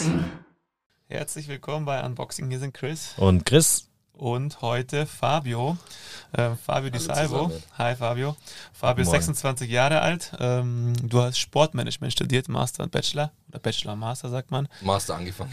Unboxing. Herzlich willkommen bei Unboxing. Hier sind Chris Und Chris, und heute Fabio. Äh, Fabio Di Salvo. zusammen. Hi Fabio. Fabio ist Moin. 26 Jahre alt. Ähm, du hast Sportmanagement studiert, Master und Bachelor. Oder Bachelor und Master, sagt man. Master angefangen.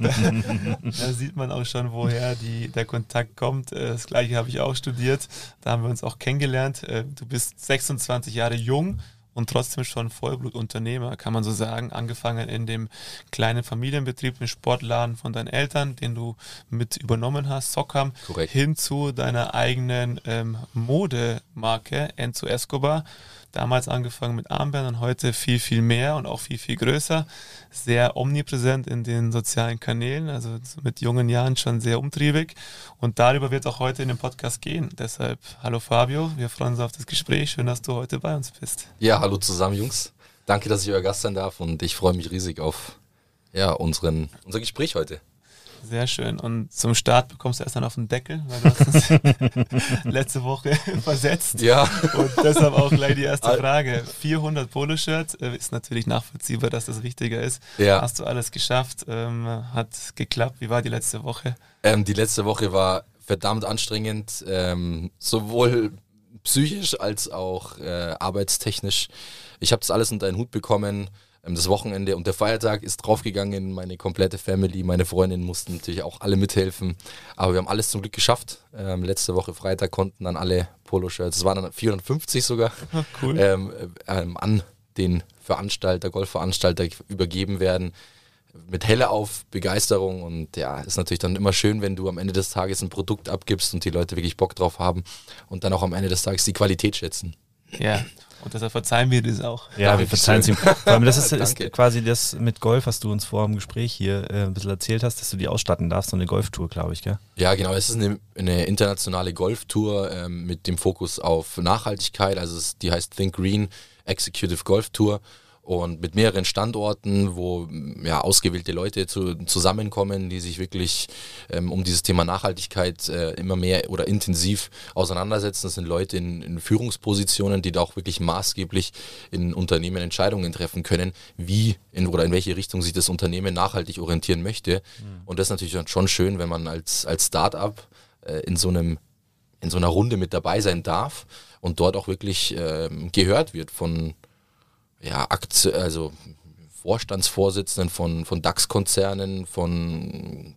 Da sieht man auch schon, woher die, der Kontakt kommt. Äh, Das gleiche habe ich auch studiert. Da haben wir uns auch kennengelernt. Äh, Du bist 26 Jahre jung und trotzdem schon Vollblutunternehmer, kann man so sagen. Angefangen in dem kleinen Familienbetrieb, im Sportladen von deinen Eltern, den du mit übernommen hast, Sockham, hin zu deiner eigenen ähm, Modemarke Enzo Escobar. Damals angefangen mit Armbändern, heute viel, viel mehr und auch viel, viel größer. Sehr omnipräsent in den sozialen Kanälen, also mit jungen Jahren schon sehr umtriebig. Und darüber wird es auch heute in dem Podcast gehen. Deshalb, hallo Fabio, wir freuen uns auf das Gespräch. Schön, dass du heute bei uns bist. Ja, hallo zusammen, Jungs. Danke, dass ich euer Gast sein darf und ich freue mich riesig auf ja, unseren, unser Gespräch heute. Sehr schön. Und zum Start bekommst du erst dann auf den Deckel, weil du hast uns letzte Woche versetzt. Ja, Und deshalb auch gleich die erste Frage. 400 Poloshirts, äh, ist natürlich nachvollziehbar, dass das wichtiger ist. Ja. Hast du alles geschafft? Ähm, hat geklappt. Wie war die letzte Woche? ähm, die letzte Woche war verdammt anstrengend, ähm, sowohl psychisch als auch äh, arbeitstechnisch. Ich habe das alles unter einen Hut bekommen. Ähm, das Wochenende und der Feiertag ist draufgegangen. Meine komplette Family, meine Freundin mussten natürlich auch alle mithelfen. Aber wir haben alles zum Glück geschafft. Ähm, letzte Woche Freitag konnten dann alle Poloshirts, es waren dann 450 sogar, Cool. ähm, ähm, an den Veranstalter, Golfveranstalter übergeben werden. Mit Helle auf Begeisterung und ja, ist natürlich dann immer schön, wenn du am Ende des Tages ein Produkt abgibst und die Leute wirklich Bock drauf haben und dann auch am Ende des Tages die Qualität schätzen. Ja. Und deshalb verzeihen wir das auch. ja, wir Dankeschön. verzeihen es ihm. Vor allem, das ist, ist quasi das mit Golf, was du uns vor dem Gespräch hier äh, ein bisschen erzählt hast, dass du die ausstatten darfst, so eine Golftour, glaube ich, gell? Ja, genau. Es ist eine, eine internationale Golftour ähm, mit dem Fokus auf Nachhaltigkeit. Also es, die heißt Think Green Executive Golf Tour und mit mehreren Standorten, wo ja, ausgewählte Leute zu, zusammenkommen, die sich wirklich ähm, um dieses Thema Nachhaltigkeit äh, immer mehr oder intensiv auseinandersetzen. Das sind Leute in, in Führungspositionen, die da auch wirklich maßgeblich in Unternehmen Entscheidungen treffen können, wie in, oder in welche Richtung sich das Unternehmen nachhaltig orientieren möchte. Und das ist natürlich schon schön, wenn man als, als Start-up äh, in so einem in so einer Runde mit dabei sein darf und dort auch wirklich ähm, gehört wird von ja, Aktie, also Vorstandsvorsitzenden von, von DAX-Konzernen, von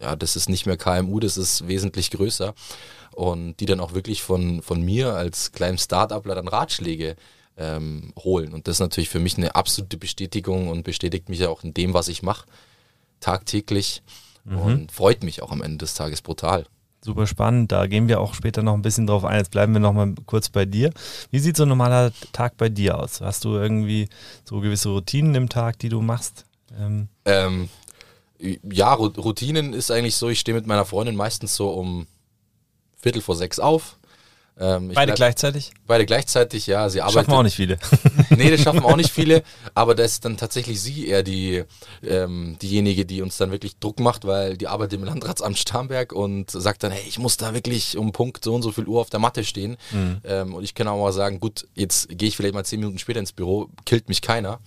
ja, das ist nicht mehr KMU, das ist wesentlich größer. Und die dann auch wirklich von, von mir als kleinem Start-upler dann Ratschläge ähm, holen. Und das ist natürlich für mich eine absolute Bestätigung und bestätigt mich ja auch in dem, was ich mache, tagtäglich. Und freut mich auch am Ende des Tages brutal. Super spannend. Da gehen wir auch später noch ein bisschen drauf ein. Jetzt bleiben wir noch mal kurz bei dir. Wie sieht so ein normaler Tag bei dir aus? Hast du irgendwie so gewisse Routinen im Tag, die du machst? Ähm, Ähm, ja, Routinen ist eigentlich so, ich stehe mit meiner Freundin meistens so um Viertel vor sechs auf. Ähm, ich beide bleib- gleichzeitig? Beide gleichzeitig, ja. Sie arbeitet. Schaffen auch nicht viele. Nee, das schaffen auch nicht viele, aber da ist dann tatsächlich sie eher die, ähm, diejenige, die uns dann wirklich Druck macht, weil die arbeitet im Landratsamt Starnberg und sagt dann, hey, ich muss da wirklich um Punkt so und so viel Uhr auf der Matte stehen. Ähm, und ich kann auch mal sagen, gut, jetzt gehe ich vielleicht mal zehn Minuten später ins Büro, killt mich keiner.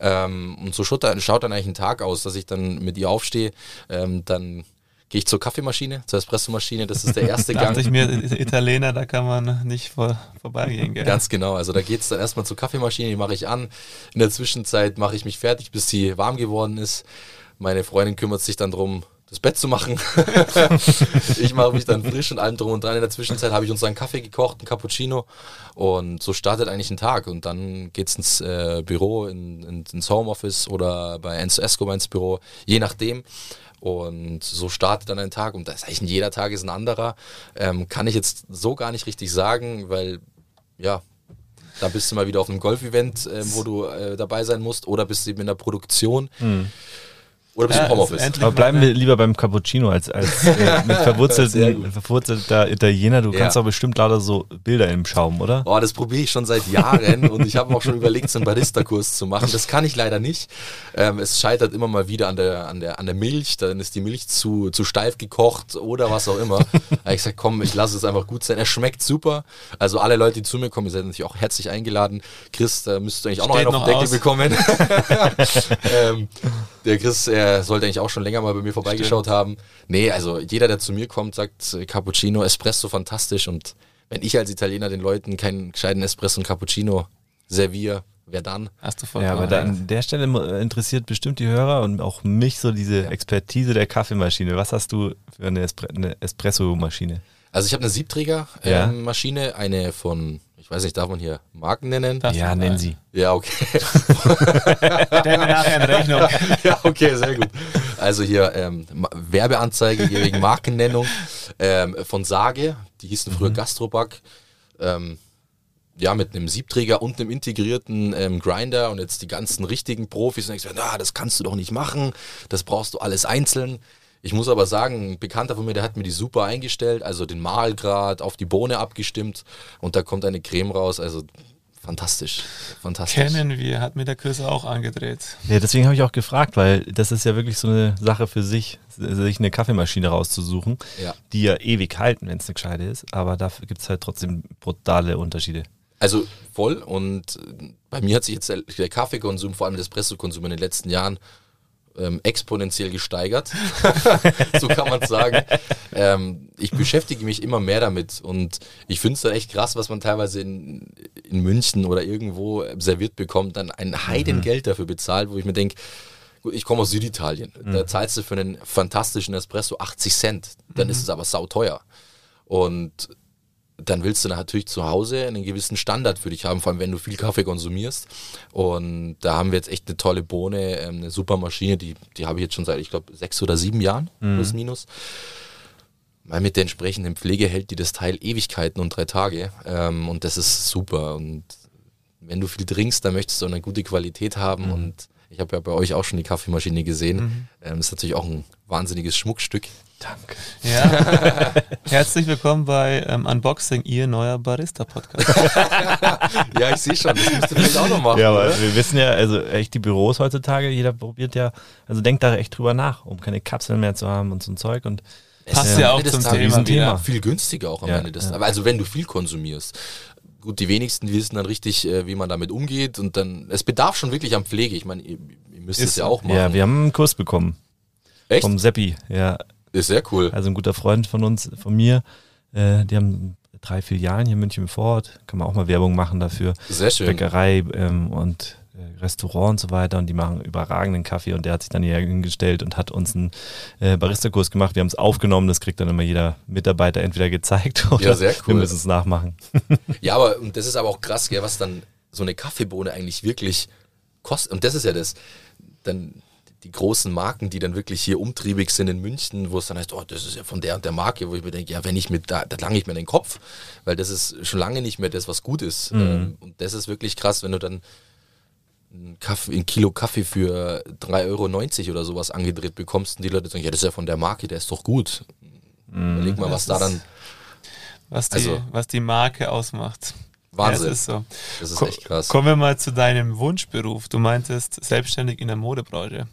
Ähm, und so schaut dann, schaut dann eigentlich ein Tag aus, dass ich dann mit ihr aufstehe, ähm, dann gehe ich zur Kaffeemaschine, zur Espressomaschine, das ist der erste Gang. Dachte ich mir, Italiener, da kann man nicht vor, vorbeigehen. Gell? Ganz genau. Also da geht es dann erstmal zur Kaffeemaschine, die mache ich an. In der Zwischenzeit mache ich mich fertig, bis sie warm geworden ist. Meine Freundin kümmert sich dann drum, das Bett zu machen. ich mache mich dann frisch und allem drum und dran. In der Zwischenzeit habe ich uns einen Kaffee gekocht, einen Cappuccino. Und so startet eigentlich ein Tag. Und dann geht es ins äh, Büro, in, in, ins Homeoffice oder bei Enzo Escobar ins Büro, je nachdem. Und so startet dann ein Tag. Und das ist eigentlich jeder Tag ist ein anderer. Ähm, kann ich jetzt so gar nicht richtig sagen, weil ja, da bist du mal wieder auf einem Golf-Event, äh, wo du äh, dabei sein musst, oder bist du eben in der Produktion. Oder bist du im Homeoffice? endlich Aber bleiben wir lieber beim Cappuccino als, als äh, mit verwurzelten, verwurzelter Italiener. Du Ja. kannst doch bestimmt lauter so Bilder im Schaum, oder? Oh, das probiere ich schon seit Jahren und ich habe auch schon überlegt, so einen Barista-Kurs zu machen. Das kann ich leider nicht. Ähm, es scheitert immer mal wieder an der, an, der, an der Milch. Dann ist die Milch zu, zu steif gekocht oder was auch immer. Habe ich gesagt, komm, ich lasse es einfach gut sein. Er schmeckt super. Also alle Leute, die zu mir kommen, ihr seid natürlich auch herzlich eingeladen. Chris, da müsstest du eigentlich auch noch Steht einen auf den noch Deckel bekommen. ähm, der Chris er sollte eigentlich auch schon länger mal bei mir vorbeigeschaut haben. Nee, also jeder, der zu mir kommt, sagt äh, Cappuccino, Espresso fantastisch und wenn ich als Italiener den Leuten keinen gescheiten Espresso und Cappuccino serviere, wer dann? Hast du vollkommen Ja, aber da, an der Stelle interessiert bestimmt die Hörer und auch mich so diese Expertise der Kaffeemaschine. Was hast du für eine, Espre eine Espresso-Maschine? Also ich habe eine Ja. Siebträger-Maschine, eine von, weiß nicht, darf man hier Marken nennen? Das- ja, nennen sie. Ja, okay. Stell mir nachher in Rechnung. ja, okay, sehr gut. Also hier ähm, Werbeanzeige hier wegen Markennennung ähm, von Sage, die hießen früher Gastroback. Ähm, ja, mit einem Siebträger und einem integrierten ähm, Grinder und jetzt die ganzen richtigen Profis und ich gesagt, na, das kannst du doch nicht machen, das brauchst du alles einzeln. Ich muss aber sagen, ein Bekannter von mir, der hat mir die super eingestellt, also den Mahlgrad auf die Bohne abgestimmt und da kommt eine Creme raus, also fantastisch, fantastisch. Kennen wir, hat mir der Chris auch angedreht. Ja, deswegen habe ich auch gefragt, weil das ist ja wirklich so eine Sache für sich, sich eine Kaffeemaschine rauszusuchen, Ja. die ja ewig halten, wenn es eine gescheite ist. Aber dafür gibt es halt trotzdem brutale Unterschiede. Also voll und äh, bei mir hat sich jetzt der, der Kaffeekonsum, vor allem der Espresso-Konsum in den letzten Jahren ähm, exponentiell gesteigert. so kann man sagen. Ähm, ich beschäftige mich immer mehr damit und ich finde es dann echt krass, was man teilweise in, in München oder irgendwo serviert bekommt, dann ein Heidengeld dafür bezahlt, wo ich mir denke, ich komme aus Süditalien. Da zahlst du für einen fantastischen Espresso 80 Cent. Dann ist es aber sauteuer. Und dann willst du natürlich zu Hause einen gewissen Standard für dich haben, vor allem wenn du viel Kaffee konsumierst. Und da haben wir jetzt echt eine tolle Bohne, ähm, eine super Maschine, die, die habe ich jetzt schon seit, ich glaube, sechs oder sieben Jahren, plus minus. Weil mit der entsprechenden Pflege hält die das Teil Ewigkeiten und drei Tage. Ähm, und das ist super. Und wenn du viel trinkst, dann möchtest du eine gute Qualität haben. Und ich habe ja bei euch auch schon die Kaffeemaschine gesehen. Ähm, ist natürlich auch ein wahnsinniges Schmuckstück. Danke. Ja. Herzlich willkommen bei ähm, Unboxing, ihr neuer Barista-Podcast. ja, ich sehe schon, das müsst ihr vielleicht auch noch machen. Ja, aber oder? wir wissen ja, also echt die Büros heutzutage, jeder probiert ja, also denkt da echt drüber nach, um keine Kapseln mehr zu haben und so ein Zeug. Und Es Passt ist ja am auch zum Thema Riesenthema. wieder. Viel günstiger auch am Ja, Ende des ja. Tages. Also wenn du viel konsumierst. Gut, die wenigsten wissen dann richtig, äh, wie man damit umgeht und dann, es bedarf schon wirklich an Pflege. Ich meine, ihr, ihr müsst Ist es ja auch machen. ja, wir haben einen Kurs bekommen Echt? vom Seppi, ja, Ist sehr cool. also ein guter Freund von uns, von mir, äh, die haben drei Filialen hier in München im Vorort, kann man auch mal Werbung machen dafür. Sehr schön. Bäckerei ähm, und äh, Restaurant und so weiter und die machen überragenden Kaffee und der hat sich dann hier hingestellt und hat uns einen äh, Barista-Kurs gemacht. Wir haben es aufgenommen, das kriegt dann immer jeder Mitarbeiter entweder gezeigt oder Ja, sehr wir cool. müssen es nachmachen. Ja, aber und das ist aber auch krass, gell, was dann so eine Kaffeebohne eigentlich wirklich kostet. Und das ist ja das, dann die großen Marken, die dann wirklich hier umtriebig sind in München, wo es dann heißt, oh, das ist ja von der und der Marke, wo ich mir denke, ja, wenn ich mit da, da lange ich mir den Kopf, weil das ist schon lange nicht mehr das, was gut ist. Ähm, und das ist wirklich krass, wenn du dann ein, Kaffee, ein Kilo Kaffee für 3,90 Euro oder sowas angedreht bekommst und die Leute sagen, ja, das ist ja von der Marke, der ist doch gut. Überleg mal, was da dann, Was die, Also- was die Marke ausmacht. Wahnsinn. Ja, es ist so. das ist Ko- echt krass. Kommen wir mal zu deinem Wunschberuf. Du meintest selbstständig in der Modebranche.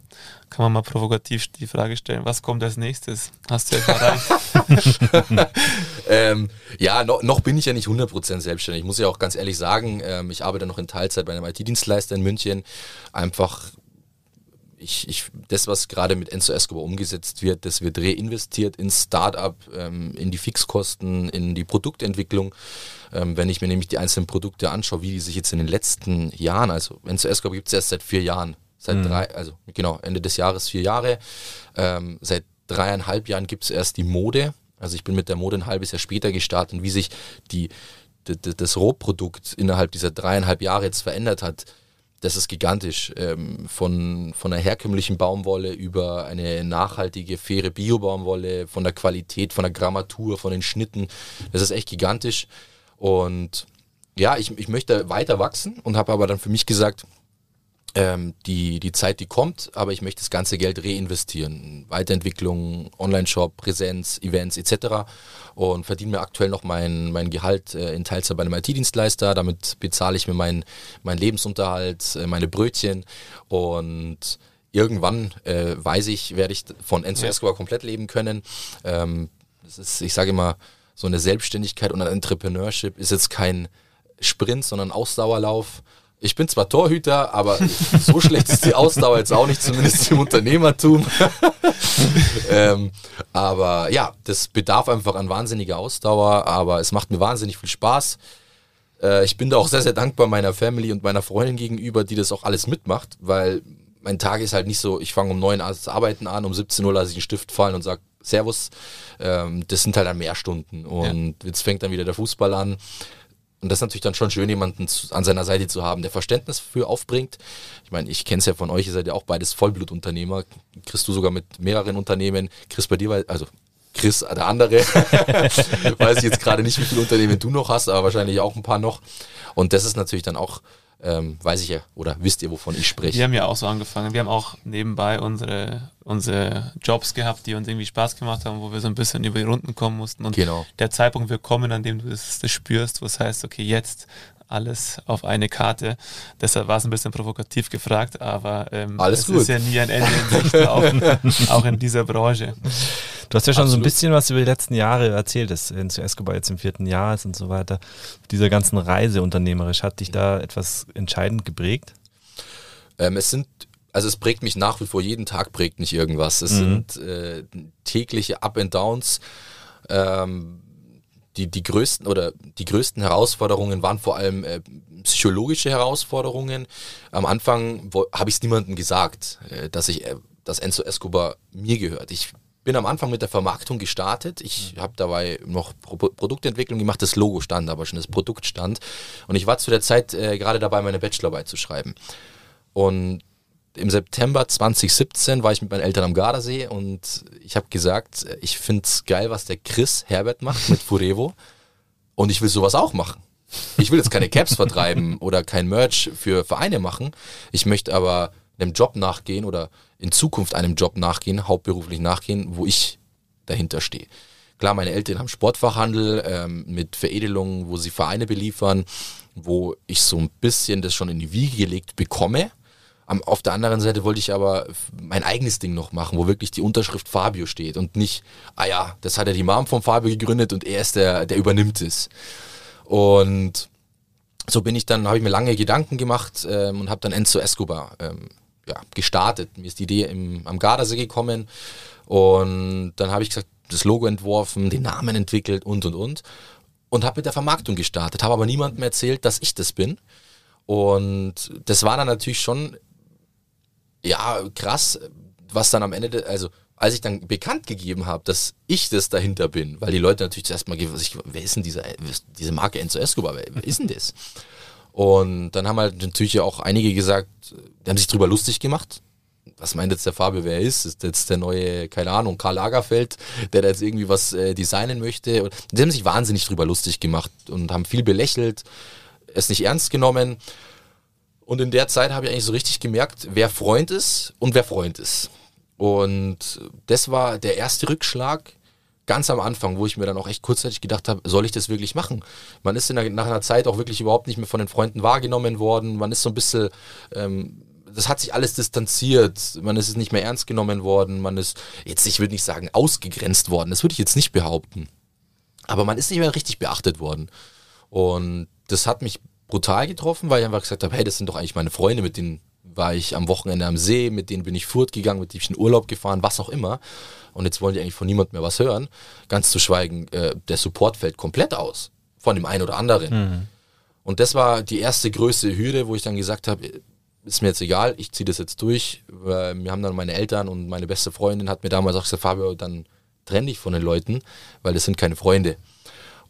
Kann man mal provokativ die Frage stellen, was kommt als nächstes? Hast du etwa erreicht? Ähm, ja, no, noch bin ich ja nicht 100% selbstständig. Ich muss ja auch ganz ehrlich sagen, ähm, ich arbeite noch in Teilzeit bei einem IT-Dienstleister in München. Einfach, ich, ich, das, was gerade mit Enzo Escobar umgesetzt wird, das wird reinvestiert ins Startup, ähm, in die Fixkosten, in die Produktentwicklung. Ähm, wenn ich mir nämlich die einzelnen Produkte anschaue, wie die sich jetzt in den letzten Jahren, also Enzo Escobar gibt es erst seit vier Jahren, seit drei, also genau, Ende des Jahres vier Jahre. Ähm, seit dreieinhalb Jahren gibt es erst die Mode. Also ich bin mit der Mode ein halbes Jahr später gestartet und wie sich die, d- d- das Rohprodukt innerhalb dieser dreieinhalb Jahre jetzt verändert hat, das ist gigantisch. Ähm, von, von einer herkömmlichen Baumwolle über eine nachhaltige, faire Bio-Baumwolle, von der Qualität, von der Grammatur, von den Schnitten. Das ist echt gigantisch. Und ja, ich, ich möchte weiter wachsen und habe aber dann für mich gesagt, ähm, die, die Zeit, die kommt, aber ich möchte das ganze Geld reinvestieren. Weiterentwicklung, Online-Shop, Präsenz, Events etc. Und verdiene mir aktuell noch mein, mein Gehalt äh, in Teilzeit bei einem IT-Dienstleister. Damit bezahle ich mir meinen mein Lebensunterhalt, äh, meine Brötchen und irgendwann äh, weiß ich, werde ich von Enzo ja. Escobar komplett leben können. Ähm, das ist, ich sage immer, so eine Selbstständigkeit und ein Entrepreneurship ist jetzt kein Sprint, sondern Ausdauerlauf. Ich bin zwar Torhüter, aber so schlecht ist die Ausdauer jetzt auch nicht, zumindest im Unternehmertum. ähm, aber ja, das bedarf einfach an wahnsinniger Ausdauer, aber es macht mir wahnsinnig viel Spaß. Äh, ich bin da auch sehr, sehr dankbar meiner Family und meiner Freundin gegenüber, die das auch alles mitmacht, weil mein Tag ist halt nicht so, ich fange um 9 Uhr Arbeiten an, um 17 Uhr lasse ich einen Stift fallen und sage Servus. Ähm, das sind halt dann mehr Stunden und ja. jetzt fängt dann wieder der Fußball an. Und das ist natürlich dann schon schön, jemanden an seiner Seite zu haben, der Verständnis für aufbringt. Ich meine, ich kenne es ja von euch, ihr seid ja auch beides Vollblutunternehmer. Kriegst du sogar mit mehreren Unternehmen. Chris bei dir, also Chris, der andere, weiß ich jetzt gerade nicht, wie viele Unternehmen du noch hast, aber wahrscheinlich auch ein paar noch. Und das ist natürlich dann auch ähm, weiß ich ja, oder wisst ihr, wovon ich spreche? Wir haben ja auch so angefangen. Wir haben auch nebenbei unsere, unsere Jobs gehabt, die uns irgendwie Spaß gemacht haben, wo wir so ein bisschen über die Runden kommen mussten. Und genau. der Zeitpunkt wird kommen, an dem du das, das spürst, wo es heißt, okay, jetzt alles auf eine Karte. Deshalb war es ein bisschen provokativ gefragt, aber ähm, alles es gut. ist ja nie ein Ende in Sicht, auch, auch in dieser Branche. Du hast ja schon Absolut. so ein bisschen was über die letzten Jahre erzählt, dass Enzo Escobar jetzt im vierten Jahr ist und so weiter. Dieser ganzen Reise unternehmerisch, hat dich da etwas entscheidend geprägt? Ähm, es sind also es prägt mich nach wie vor, jeden Tag prägt mich irgendwas. Es mhm. sind äh, tägliche Up and Downs. Ähm, die, die größten oder die größten Herausforderungen waren vor allem äh, psychologische Herausforderungen. Am Anfang habe ich es niemandem gesagt, äh, dass ich, äh, dass Enzo Escobar mir gehört. Ich bin am Anfang mit der Vermarktung gestartet. Ich habe dabei noch Pro Produktentwicklung gemacht. Das Logo stand aber schon, das Produkt stand. Und ich war zu der Zeit äh, gerade dabei, meine Bachelorarbeit zu schreiben. Und im September 2017 war ich mit meinen Eltern am Gardasee und ich habe gesagt, ich finde es geil, was der Chris Herbert macht mit Furevo und ich will sowas auch machen. Ich will jetzt keine Caps vertreiben oder kein Merch für Vereine machen. Ich möchte aber einem Job nachgehen oder in Zukunft einem Job nachgehen, hauptberuflich nachgehen, wo ich dahinter stehe. Klar, meine Eltern haben Sportfachhandel ähm, mit Veredelungen, wo sie Vereine beliefern, wo ich so ein bisschen das schon in die Wiege gelegt bekomme auf der anderen Seite wollte ich aber mein eigenes Ding noch machen, wo wirklich die Unterschrift Fabio steht und nicht, ah ja, das hat ja die Mom von Fabio gegründet und er ist der, der übernimmt es. Und so bin ich dann, habe ich mir lange Gedanken gemacht ähm, und habe dann Enzo Escobar ähm, ja, gestartet. Mir ist die Idee im, am Gardasee gekommen und dann habe ich gesagt, das Logo entworfen, den Namen entwickelt und und und und habe mit der Vermarktung gestartet, habe aber niemandem erzählt, dass ich das bin. Und das war dann natürlich schon ja, krass, was dann am Ende, also als ich dann bekannt gegeben habe, dass ich das dahinter bin, weil die Leute natürlich zuerst mal, wer ist denn dieser, diese Marke Enzo Escobar, wer, wer ist denn das? Und dann haben halt natürlich auch einige gesagt, die haben sich drüber lustig gemacht. Was meint jetzt der Fabio, wer er ist? Ist jetzt der neue, keine Ahnung, Karl Lagerfeld, der da jetzt irgendwie was äh, designen möchte? Und die haben sich wahnsinnig drüber lustig gemacht und haben viel belächelt, es nicht ernst genommen. Und in der Zeit habe ich eigentlich so richtig gemerkt, wer Freund ist und wer Freund ist. Und das war der erste Rückschlag ganz am Anfang, wo ich mir dann auch echt kurzzeitig gedacht habe, soll ich das wirklich machen? Man ist der, nach einer Zeit auch wirklich überhaupt nicht mehr von den Freunden wahrgenommen worden. Man ist so ein bisschen, ähm, das hat sich alles distanziert. Man ist nicht mehr ernst genommen worden. Man ist jetzt, ich würde nicht sagen, ausgegrenzt worden. Das würde ich jetzt nicht behaupten. Aber man ist nicht mehr richtig beachtet worden. Und das hat mich brutal getroffen, weil ich einfach gesagt habe, hey, das sind doch eigentlich meine Freunde, mit denen war ich am Wochenende am See, mit denen bin ich fortgegangen, mit denen ich in Urlaub gefahren, was auch immer. Und jetzt wollen die eigentlich von niemandem mehr was hören. Ganz zu schweigen, äh, der Support fällt komplett aus. Von dem einen oder anderen. Mhm. Und das war die erste größte Hürde, wo ich dann gesagt habe, ist mir jetzt egal, ich ziehe das jetzt durch. Wir haben dann meine Eltern und meine beste Freundin hat mir damals auch gesagt, Fabio, dann trenn dich von den Leuten, weil das sind keine Freunde.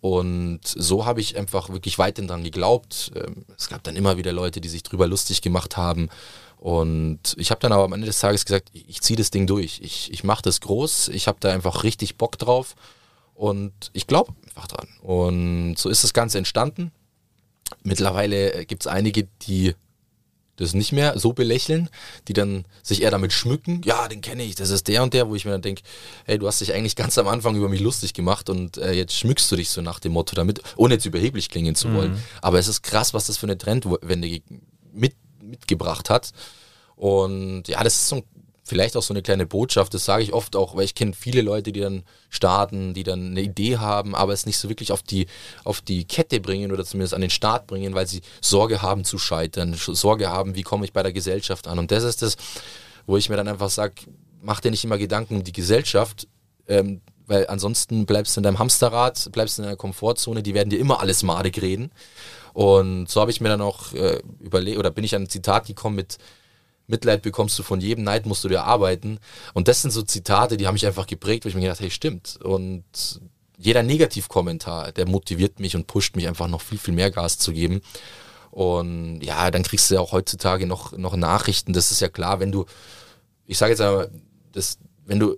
Und so habe ich einfach wirklich weiterhin dran geglaubt. Ähm, es gab dann immer wieder Leute, die sich drüber lustig gemacht haben. Und ich habe dann aber am Ende des Tages gesagt, ich ziehe das Ding durch. Ich, ich mache das groß. Ich habe da einfach richtig Bock drauf. Und ich glaube einfach dran. Und so ist das Ganze entstanden. Mittlerweile gibt es einige, die das nicht mehr so belächeln, die dann sich eher damit schmücken, ja, den kenne ich, das ist der und der, wo ich mir dann denke, hey, du hast dich eigentlich ganz am Anfang über mich lustig gemacht und äh, jetzt schmückst du dich so nach dem Motto damit, ohne jetzt überheblich klingen zu wollen. Mhm. Aber es ist krass, was das für eine Trendwende mit, mitgebracht hat. Und ja, das ist so ein vielleicht auch so eine kleine Botschaft. Das sage ich oft auch, weil ich kenne viele Leute, die dann starten, die dann eine Idee haben, aber es nicht so wirklich auf die, auf die Kette bringen oder zumindest an den Start bringen, weil sie Sorge haben zu scheitern, Sorge haben, wie komme ich bei der Gesellschaft an. Und das ist das, wo ich mir dann einfach sage, mach dir nicht immer Gedanken um die Gesellschaft, ähm, weil ansonsten bleibst du in deinem Hamsterrad, bleibst in deiner Komfortzone, die werden dir immer alles madig reden. Und so habe ich mir dann auch äh, überlegt, oder bin ich an ein Zitat gekommen mit, Mitleid bekommst du von jedem, Neid musst du dir arbeiten. Und das sind so Zitate, die haben mich einfach geprägt, wo ich mir gedacht, hey, stimmt. Und jeder Negativkommentar, der motiviert mich und pusht mich einfach noch viel, viel mehr Gas zu geben. Und ja, dann kriegst du ja auch heutzutage noch, noch Nachrichten. Das ist ja klar, wenn du, ich sage jetzt einmal, das, wenn du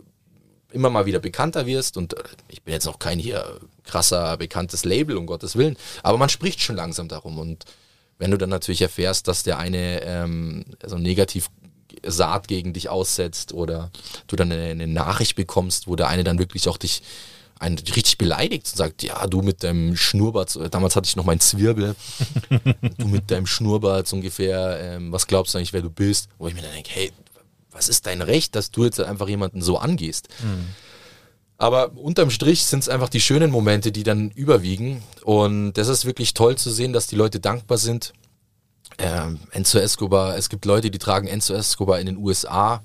immer mal wieder bekannter wirst und ich bin jetzt noch kein hier krasser, bekanntes Label, um Gottes Willen, aber man spricht schon langsam darum und wenn du dann natürlich erfährst, dass der eine ähm, so negativ Saat gegen dich aussetzt oder du dann eine, eine, Nachricht bekommst, wo der eine dann wirklich auch dich einen richtig beleidigt und sagt, ja, du mit deinem Schnurrbart, damals hatte ich noch meinen Zwirbel, du mit deinem Schnurrbart so ungefähr, ähm, was glaubst du eigentlich, wer du bist? Wo ich mir dann denke, hey, was ist dein Recht, dass du jetzt einfach jemanden so angehst? Mhm. Aber unterm Strich sind es einfach die schönen Momente, die dann überwiegen. Und das ist wirklich toll zu sehen, dass die Leute dankbar sind. Ähm, Enzo Escobar, es gibt Leute, die tragen Enzo Escobar in den USA.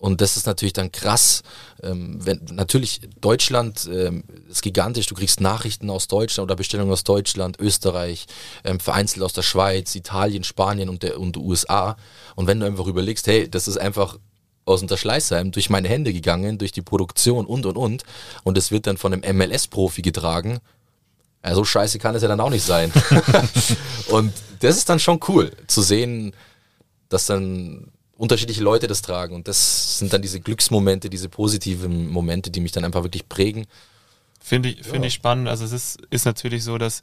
Und das ist natürlich dann krass. Ähm, wenn, natürlich, Deutschland ähm, ist gigantisch. Du kriegst Nachrichten aus Deutschland oder Bestellungen aus Deutschland, Österreich, ähm, vereinzelt aus der Schweiz, Italien, Spanien und der und USA. Und wenn du einfach überlegst, hey, das ist einfach aus Unterschleißheim durch meine Hände gegangen, durch die Produktion und und und. Und es wird dann von einem MLS-Profi getragen. Ja, so scheiße kann es ja dann auch nicht sein. und das ist dann schon cool zu sehen, dass dann unterschiedliche Leute das tragen. Und das sind dann diese Glücksmomente, diese positiven Momente, die mich dann einfach wirklich prägen. Finde ich, finde ja. ich spannend. Also es ist, ist natürlich so, dass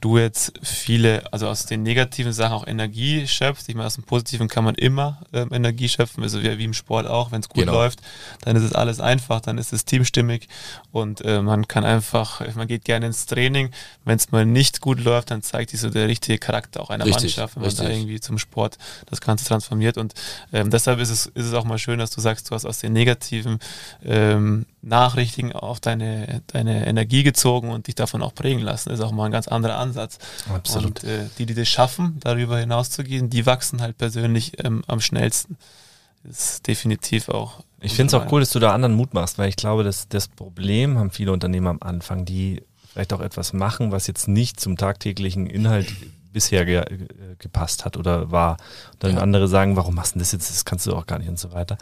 du jetzt viele, also aus den negativen Sachen auch Energie schöpfst. Ich meine, aus dem Positiven kann man immer ähm, Energie schöpfen, also wie, wie im Sport auch. Wenn es gut genau. läuft, dann ist es alles einfach, dann ist es teamstimmig und äh, man kann einfach, man geht gerne ins Training. Wenn es mal nicht gut läuft, dann zeigt sich so der richtige Charakter auch einer richtig, Mannschaft, wenn man richtig. da irgendwie zum Sport das Ganze transformiert. Und ähm, deshalb ist es, ist es auch mal schön, dass du sagst, du hast aus den negativen ähm, Nachrichten auf deine, deine Energie gezogen und dich davon auch prägen lassen. Das ist auch mal ein ganz anderer Ansatz. Absolut. Und äh, die, die das schaffen, darüber hinaus zu gehen, die wachsen halt persönlich ähm, am schnellsten. Das ist definitiv auch. Ich finde es auch cool, dass du da anderen Mut machst, weil ich glaube, dass das Problem haben viele Unternehmer am Anfang, die vielleicht auch etwas machen, was jetzt nicht zum tagtäglichen Inhalt bisher ge gepasst hat oder war. Und dann ja. andere sagen, warum machst du das jetzt? Das kannst du auch gar nicht und so weiter.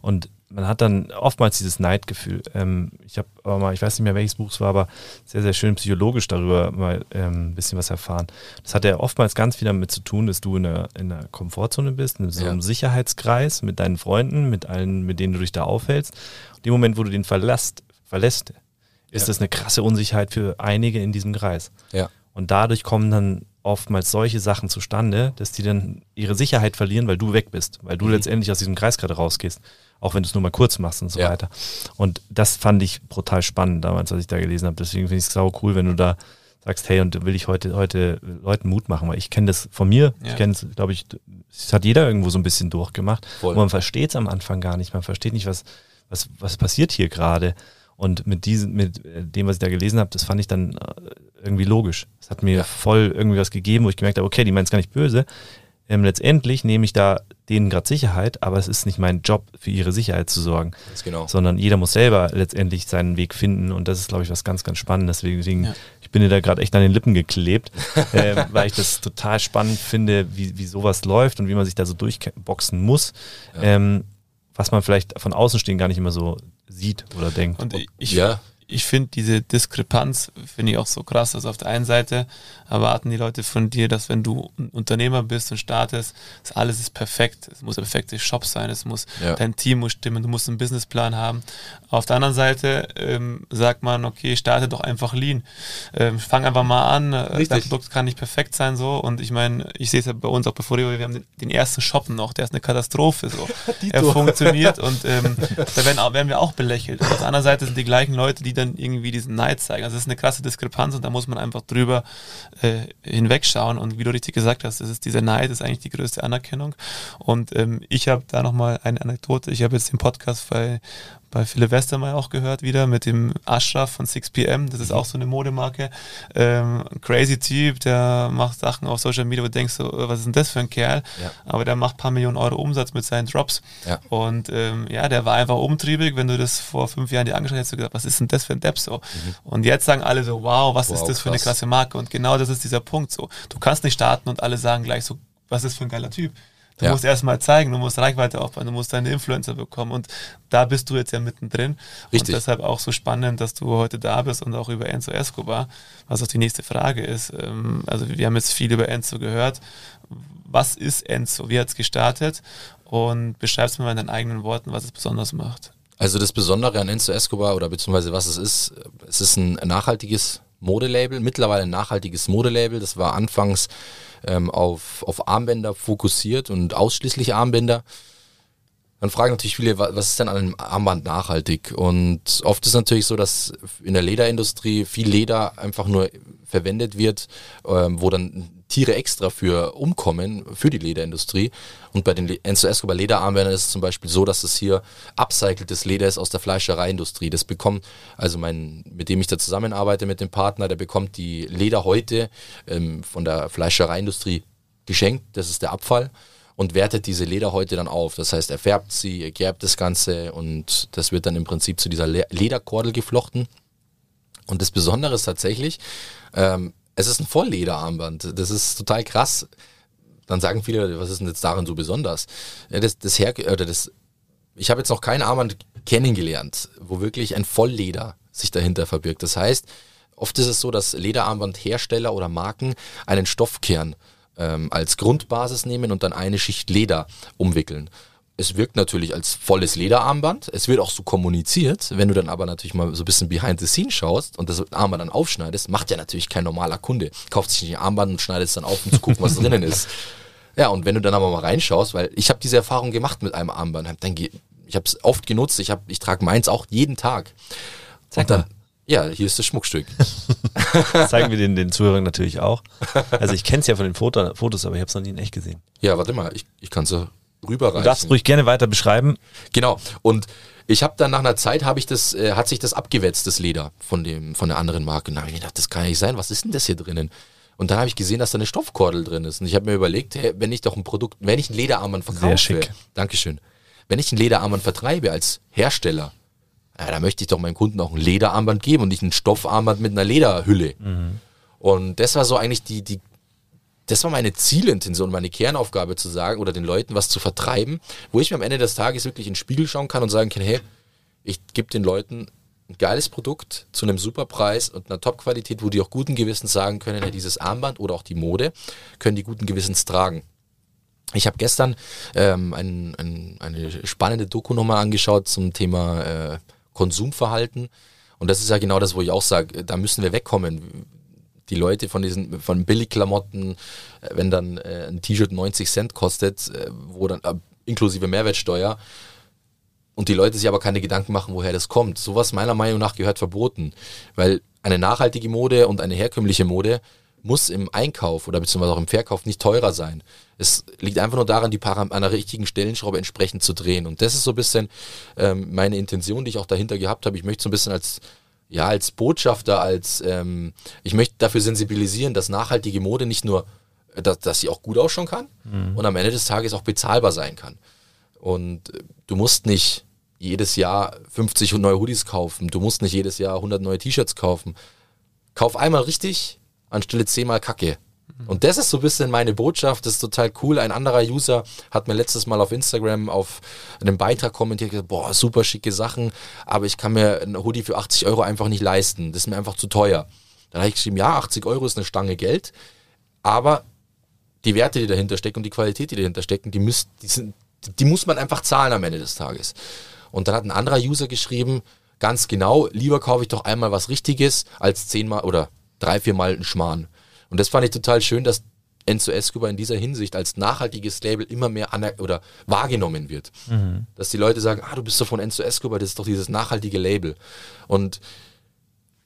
Und man hat dann oftmals dieses Neidgefühl. Ähm, ich habe aber mal, ich weiß nicht mehr, welches Buch es war, aber sehr, sehr schön psychologisch darüber mal ähm, ein bisschen was erfahren. Das hat ja oftmals ganz viel damit zu tun, dass du in einer, in einer Komfortzone bist, in so einem ja. Sicherheitskreis mit deinen Freunden, mit allen, mit denen du dich da aufhältst. Und dem Moment, wo du den verlässt, verlässt ist ja. das eine krasse Unsicherheit für einige in diesem Kreis. Ja. Und dadurch kommen dann oftmals solche Sachen zustande, dass die dann ihre Sicherheit verlieren, weil du weg bist, weil du mhm. letztendlich aus diesem Kreis gerade rausgehst auch wenn du es nur mal kurz machst und so ja. weiter. Und das fand ich brutal spannend damals, als ich da gelesen habe. Deswegen finde ich es sau cool, wenn du da sagst, hey, und will ich heute, heute Leuten Mut machen, weil ich kenne das von mir, ja. ich kenne es, glaube ich, das hat jeder irgendwo so ein bisschen durchgemacht. Voll. Und man versteht es am Anfang gar nicht. Man versteht nicht, was, was, was passiert hier gerade. Und mit diesem, mit dem, was ich da gelesen habe, das fand ich dann äh, irgendwie logisch. Es hat mir ja. voll irgendwie was gegeben, wo ich gemerkt habe, okay, die meinen es gar nicht böse. Ähm, letztendlich nehme ich da denen gerade Sicherheit, aber es ist nicht mein Job, für ihre Sicherheit zu sorgen. Genau. Sondern jeder muss selber letztendlich seinen Weg finden und das ist, glaube ich, was ganz, ganz Spannendes. Deswegen, ja. ich bin dir da gerade echt an den Lippen geklebt, äh, weil ich das total spannend finde, wie, wie sowas läuft und wie man sich da so durchboxen muss, ja. ähm, was man vielleicht von außen stehen gar nicht immer so sieht oder denkt. Und ich, ja. Ich finde diese Diskrepanz, finde ich auch so krass. Also auf der einen Seite erwarten die Leute von dir, dass wenn du ein Unternehmer bist und startest, dass alles ist perfekt. Es muss der perfekte Shop sein, es muss, ja. dein Team muss stimmen, du musst einen Businessplan haben. Auf der anderen Seite ähm, sagt man, okay, starte doch einfach lean. Ähm, fang einfach mal an, äh, Richtig. dein Produkt kann nicht perfekt sein so. Und ich meine, ich sehe es ja bei uns auch bei Forio, wir haben den, den, ersten Shop noch, der ist eine Katastrophe so. er funktioniert und ähm, da werden, werden wir auch belächelt. Und auf der anderen Seite sind die gleichen Leute, die dann irgendwie diesen Neid zeigen. Also es ist eine krasse Diskrepanz und da muss man einfach drüber äh, hinwegschauen. Und wie du richtig gesagt hast, das ist dieser Neid ist eigentlich die größte Anerkennung. Und ähm, ich habe da nochmal eine Anekdote. Ich habe jetzt den Podcast bei bei Philipp Westermeier auch gehört wieder mit dem Ashraf von 6pm. Das ist mhm. auch so eine Modemarke. Ähm, crazy Typ, der macht Sachen auf Social Media, wo du denkst, so, was ist denn das für ein Kerl? Ja. Aber der macht ein paar Millionen Euro Umsatz mit seinen Drops. Ja. Und ähm, ja, der war einfach umtriebig. Wenn du das vor fünf Jahren dir angeschaut hättest, du gesagt, was ist denn das für ein Depp so? Mhm. Und jetzt sagen alle so, wow, was wow, ist das für eine krasse Marke? Und genau das ist dieser Punkt so. Du kannst nicht starten und alle sagen gleich so, was ist für ein geiler Typ? Du ja. musst erstmal zeigen, du musst Reichweite aufbauen, du musst deine Influencer bekommen. Und da bist du jetzt ja mittendrin. Richtig. Und deshalb auch so spannend, dass du heute da bist und auch über Enzo Escobar, was auch die nächste Frage ist. Ähm, also wir haben jetzt viel über Enzo gehört. Was ist Enzo? Wie hat es gestartet? Und beschreibst mir mal in deinen eigenen Worten, was es besonders macht. Also das Besondere an Enzo Escobar oder beziehungsweise was es ist, es ist ein nachhaltiges Modelabel, mittlerweile ein nachhaltiges Modelabel. Das war anfangs ähm, auf, auf Armbänder fokussiert und ausschließlich Armbänder. Dann fragen natürlich viele, was ist denn an einem Armband nachhaltig? Und oft ist es natürlich so, dass in der Lederindustrie viel Leder einfach nur verwendet wird, ähm, wo dann Tiere extra für umkommen, für die Lederindustrie. Und bei den Enzo Escobar Lederarmbändern ist es zum Beispiel so, dass es hier upcycledes Leder ist aus der Fleischereiindustrie. Das bekommt, also mein, mit dem ich da zusammenarbeite mit dem Partner, der bekommt die Lederhäute ähm, von der Fleischereiindustrie geschenkt. Das ist der Abfall und wertet diese Lederhäute dann auf. Das heißt, er färbt sie, er gerbt das Ganze und das wird dann im Prinzip zu dieser Lederkordel geflochten. Und das Besondere ist tatsächlich, ähm, es ist ein Volllederarmband. Das ist total krass. Dann sagen viele, was ist denn jetzt daran so besonders? Das, das Her oder das, ich habe jetzt noch kein Armband kennengelernt, wo wirklich ein Vollleder sich dahinter verbirgt. Das heißt, oft ist es so, dass Lederarmbandhersteller oder Marken einen Stoffkern ähm, als Grundbasis nehmen und dann eine Schicht Leder umwickeln. Es wirkt natürlich als volles Lederarmband. Es wird auch so kommuniziert. Wenn du dann aber natürlich mal so ein bisschen behind the scenes schaust und das Armband dann aufschneidest, macht ja natürlich kein normaler Kunde. Kauft sich nicht ein Armband und schneidet es dann auf, um zu gucken, was drinnen ist. Ja, und wenn du dann aber mal reinschaust, weil ich habe diese Erfahrung gemacht mit einem Armband. Ich habe es oft genutzt. Ich, hab, ich trage meins auch jeden Tag. Zeig dann, ja, hier ist das Schmuckstück. zeigen wir den, den Zuhörern natürlich auch. Also ich kenne es ja von den Foto, Fotos, aber ich habe es noch nie in echt gesehen. Ja, warte mal, ich, ich kann es so rüberreichen. Du darfst ruhig gerne weiter beschreiben. Genau. Und ich habe dann nach einer Zeit habe ich das, äh, hat sich das abgewetzt, das Leder von dem, von der anderen Marke. Und da habe ich mir gedacht, das kann ja nicht sein. Was ist denn das hier drinnen? Und dann habe ich gesehen, dass da eine Stoffkordel drin ist. Und ich habe mir überlegt, hey, wenn ich doch ein Produkt, wenn ich ein Lederarmband verkaufe, Sehr schick. Dankeschön. Wenn ich ein Lederarmband vertreibe als Hersteller, ja, da möchte ich doch meinen Kunden auch ein Lederarmband geben und nicht ein Stoffarmband mit einer Lederhülle. Mhm. Und das war so eigentlich die, die, das war meine Zielintention, meine Kernaufgabe zu sagen oder den Leuten was zu vertreiben, wo ich mir am Ende des Tages wirklich in den Spiegel schauen kann und sagen kann, hey, ich gebe den Leuten ein geiles Produkt zu einem super Preis und einer Top-Qualität, wo die auch guten Gewissens sagen können, hey, dieses Armband oder auch die Mode können die guten Gewissens tragen. Ich habe gestern ähm, ein, ein, eine spannende Doku nochmal angeschaut zum Thema äh, Konsumverhalten. Und das ist ja genau das, wo ich auch sage, da müssen wir wegkommen. Die Leute von diesen von Billigklamotten, äh, wenn dann äh, ein T-Shirt 90 Cent kostet, äh, wo dann äh, inklusive Mehrwertsteuer, und die Leute sich aber keine Gedanken machen, woher das kommt. Sowas meiner Meinung nach gehört verboten, weil eine nachhaltige Mode und eine herkömmliche Mode muss im Einkauf oder beziehungsweise auch im Verkauf nicht teurer sein. Es liegt einfach nur daran, die Param an der richtigen Stellenschraube entsprechend zu drehen. Und das ist so ein bisschen ähm, meine Intention, die ich auch dahinter gehabt habe. Ich möchte so ein bisschen als ja, als Botschafter, als ähm, ich möchte dafür sensibilisieren, dass nachhaltige Mode nicht nur, dass, dass sie auch gut ausschauen kann mhm. und am Ende des Tages auch bezahlbar sein kann. Und äh, du musst nicht jedes Jahr 50 neue Hoodies kaufen, du musst nicht jedes Jahr 100 neue T-Shirts kaufen. Kauf einmal richtig, anstelle zehnmal Kacke. Und das ist so ein bisschen meine Botschaft, das ist total cool. Ein anderer User hat mir letztes Mal auf Instagram auf einem Beitrag kommentiert, gesagt, boah, super schicke Sachen, aber ich kann mir ein Hoodie für 80 Euro einfach nicht leisten. Das ist mir einfach zu teuer. Dann habe ich geschrieben, ja, 80 Euro ist eine Stange Geld, aber die Werte, die dahinter stecken und die Qualität, die dahinter stecken, die, müsst, die, sind, die muss man einfach zahlen am Ende des Tages. Und dann hat ein anderer User geschrieben, ganz genau, lieber kaufe ich doch einmal was Richtiges als zehnmal oder drei, viermal einen Schmarrn. Und das fand ich total schön, dass Enzo Escobar in dieser Hinsicht als nachhaltiges Label immer mehr oder wahrgenommen wird. Mhm. Dass die Leute sagen, ah, du bist doch von Enzo Escobar, das ist doch dieses nachhaltige Label. Und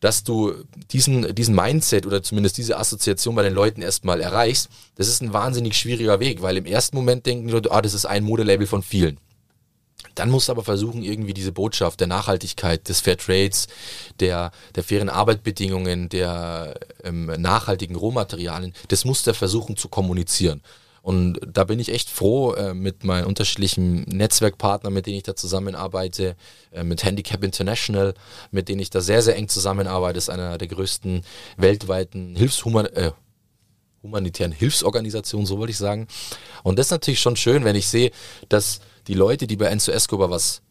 dass du diesen, diesen Mindset oder zumindest diese Assoziation bei den Leuten erstmal erreichst, das ist ein wahnsinnig schwieriger Weg, weil im ersten Moment denken die Leute, ah, das ist ein Modelabel von vielen. Dann musst du aber versuchen, irgendwie diese Botschaft der Nachhaltigkeit, des Fairtrades, der, der fairen Arbeitsbedingungen, der ähm, nachhaltigen Rohmaterialien, das musst du versuchen zu kommunizieren. Und da bin ich echt froh äh, mit meinen unterschiedlichen Netzwerkpartnern, mit denen ich da zusammenarbeite, äh, mit Handicap International, mit denen ich da sehr, sehr eng zusammenarbeite. Ist einer der größten weltweiten Hilfshuman äh, humanitären Hilfsorganisationen, so wollte ich sagen. Und das ist natürlich schon schön, wenn ich sehe, dass die Leute, die bei Enzo Escobar was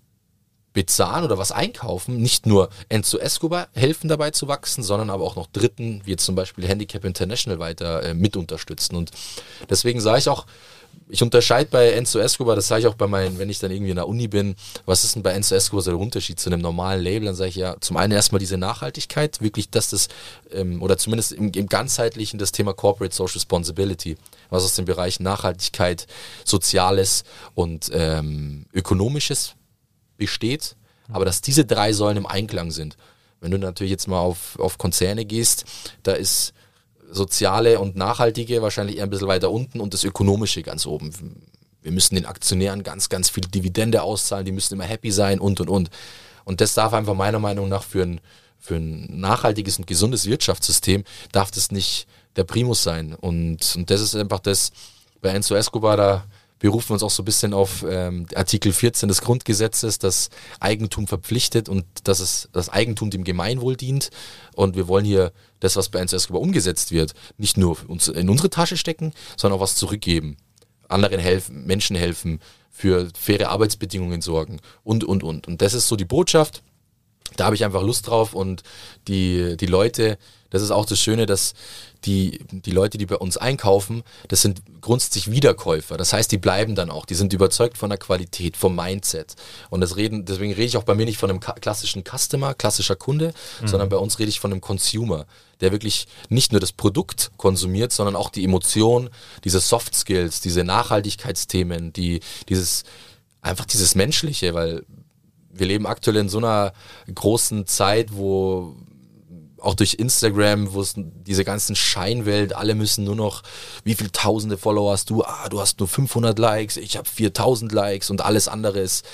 bezahlen oder was einkaufen, nicht nur Enzo Escobar helfen dabei zu wachsen, sondern aber auch noch Dritten, wie zum Beispiel Handicap International weiter äh, mit unterstützen. Und deswegen sage ich auch, ich unterscheide bei Enzo Escobar, das sage ich auch bei meinen, wenn ich dann irgendwie in der Uni bin, was ist denn bei Enzo Escobar so der Unterschied zu einem normalen Label? Dann sage ich ja, zum einen erstmal diese Nachhaltigkeit, wirklich, dass das, ähm, oder zumindest im, im ganzheitlichen das Thema Corporate Social Responsibility, was aus dem Bereich Nachhaltigkeit, Soziales und ähm, Ökonomisches besteht, aber dass diese drei Säulen im Einklang sind. Wenn du natürlich jetzt mal auf, auf Konzerne gehst, da ist soziale und nachhaltige wahrscheinlich eher ein bisschen weiter unten und das ökonomische ganz oben. Wir müssen den Aktionären ganz, ganz viel Dividende auszahlen, die müssen immer happy sein und und und. Und das darf einfach meiner Meinung nach für ein, für ein nachhaltiges und gesundes Wirtschaftssystem darf das nicht der Primus sein. Und, und das ist einfach das, bei Enzo Escobar, da berufen uns auch so ein bisschen auf ähm, Artikel 14 des Grundgesetzes, das Eigentum verpflichtet und dass es das Eigentum dem Gemeinwohl dient. Und wir wollen hier das, was bei Enzo Escobar umgesetzt wird, nicht nur uns in unsere Tasche stecken, sondern auch was zurückgeben. Anderen helfen, Menschen helfen, für faire Arbeitsbedingungen sorgen und, und, und. Und das ist so die Botschaft. Da habe ich einfach Lust drauf und die, die Leute, das ist auch das Schöne, dass die, die Leute, die bei uns einkaufen, das sind grundsätzlich Wiederkäufer. Das heißt, die bleiben dann auch. Die sind überzeugt von der Qualität, vom Mindset. Und das reden, deswegen rede ich auch bei mir nicht von einem klassischen Customer, klassischer Kunde, mhm. sondern bei uns rede ich von einem Consumer, der wirklich nicht nur das Produkt konsumiert, sondern auch die Emotion, diese Soft Skills, diese Nachhaltigkeitsthemen, die, dieses, einfach dieses Menschliche, weil wir leben aktuell in so einer großen Zeit, wo auch durch Instagram, wo es diese ganzen Scheinwelt, alle müssen nur noch, wie viele tausende Follower hast du? Ah, du hast nur 500 Likes, ich habe 4000 Likes und alles andere ist,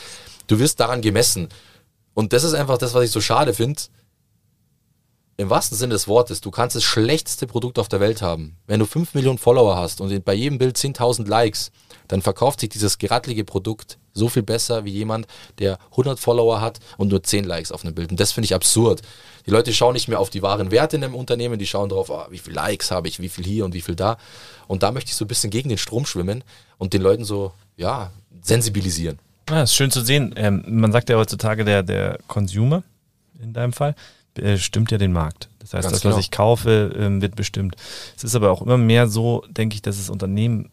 du wirst daran gemessen. Und das ist einfach das, was ich so schade finde. Im wahrsten Sinne des Wortes, du kannst das schlechteste Produkt auf der Welt haben. Wenn du 5 Millionen Follower hast und bei jedem Bild 10.000 Likes, dann verkauft sich dieses geradlige Produkt so viel besser wie jemand, der 100 Follower hat und nur 10 Likes auf einem Bild. Und das finde ich absurd. Die Leute schauen nicht mehr auf die wahren Werte in einem Unternehmen, die schauen darauf, oh, wie viele Likes habe ich, wie viel hier und wie viel da. Und da möchte ich so ein bisschen gegen den Strom schwimmen und den Leuten so, ja, sensibilisieren. Ja, ist schön zu sehen. Ähm, man sagt ja heutzutage, der, der Consumer in deinem Fall bestimmt ja den Markt. Das heißt, Ganz das, was genau. ich kaufe, ähm, wird bestimmt. Es ist aber auch immer mehr so, denke ich, dass es Unternehmen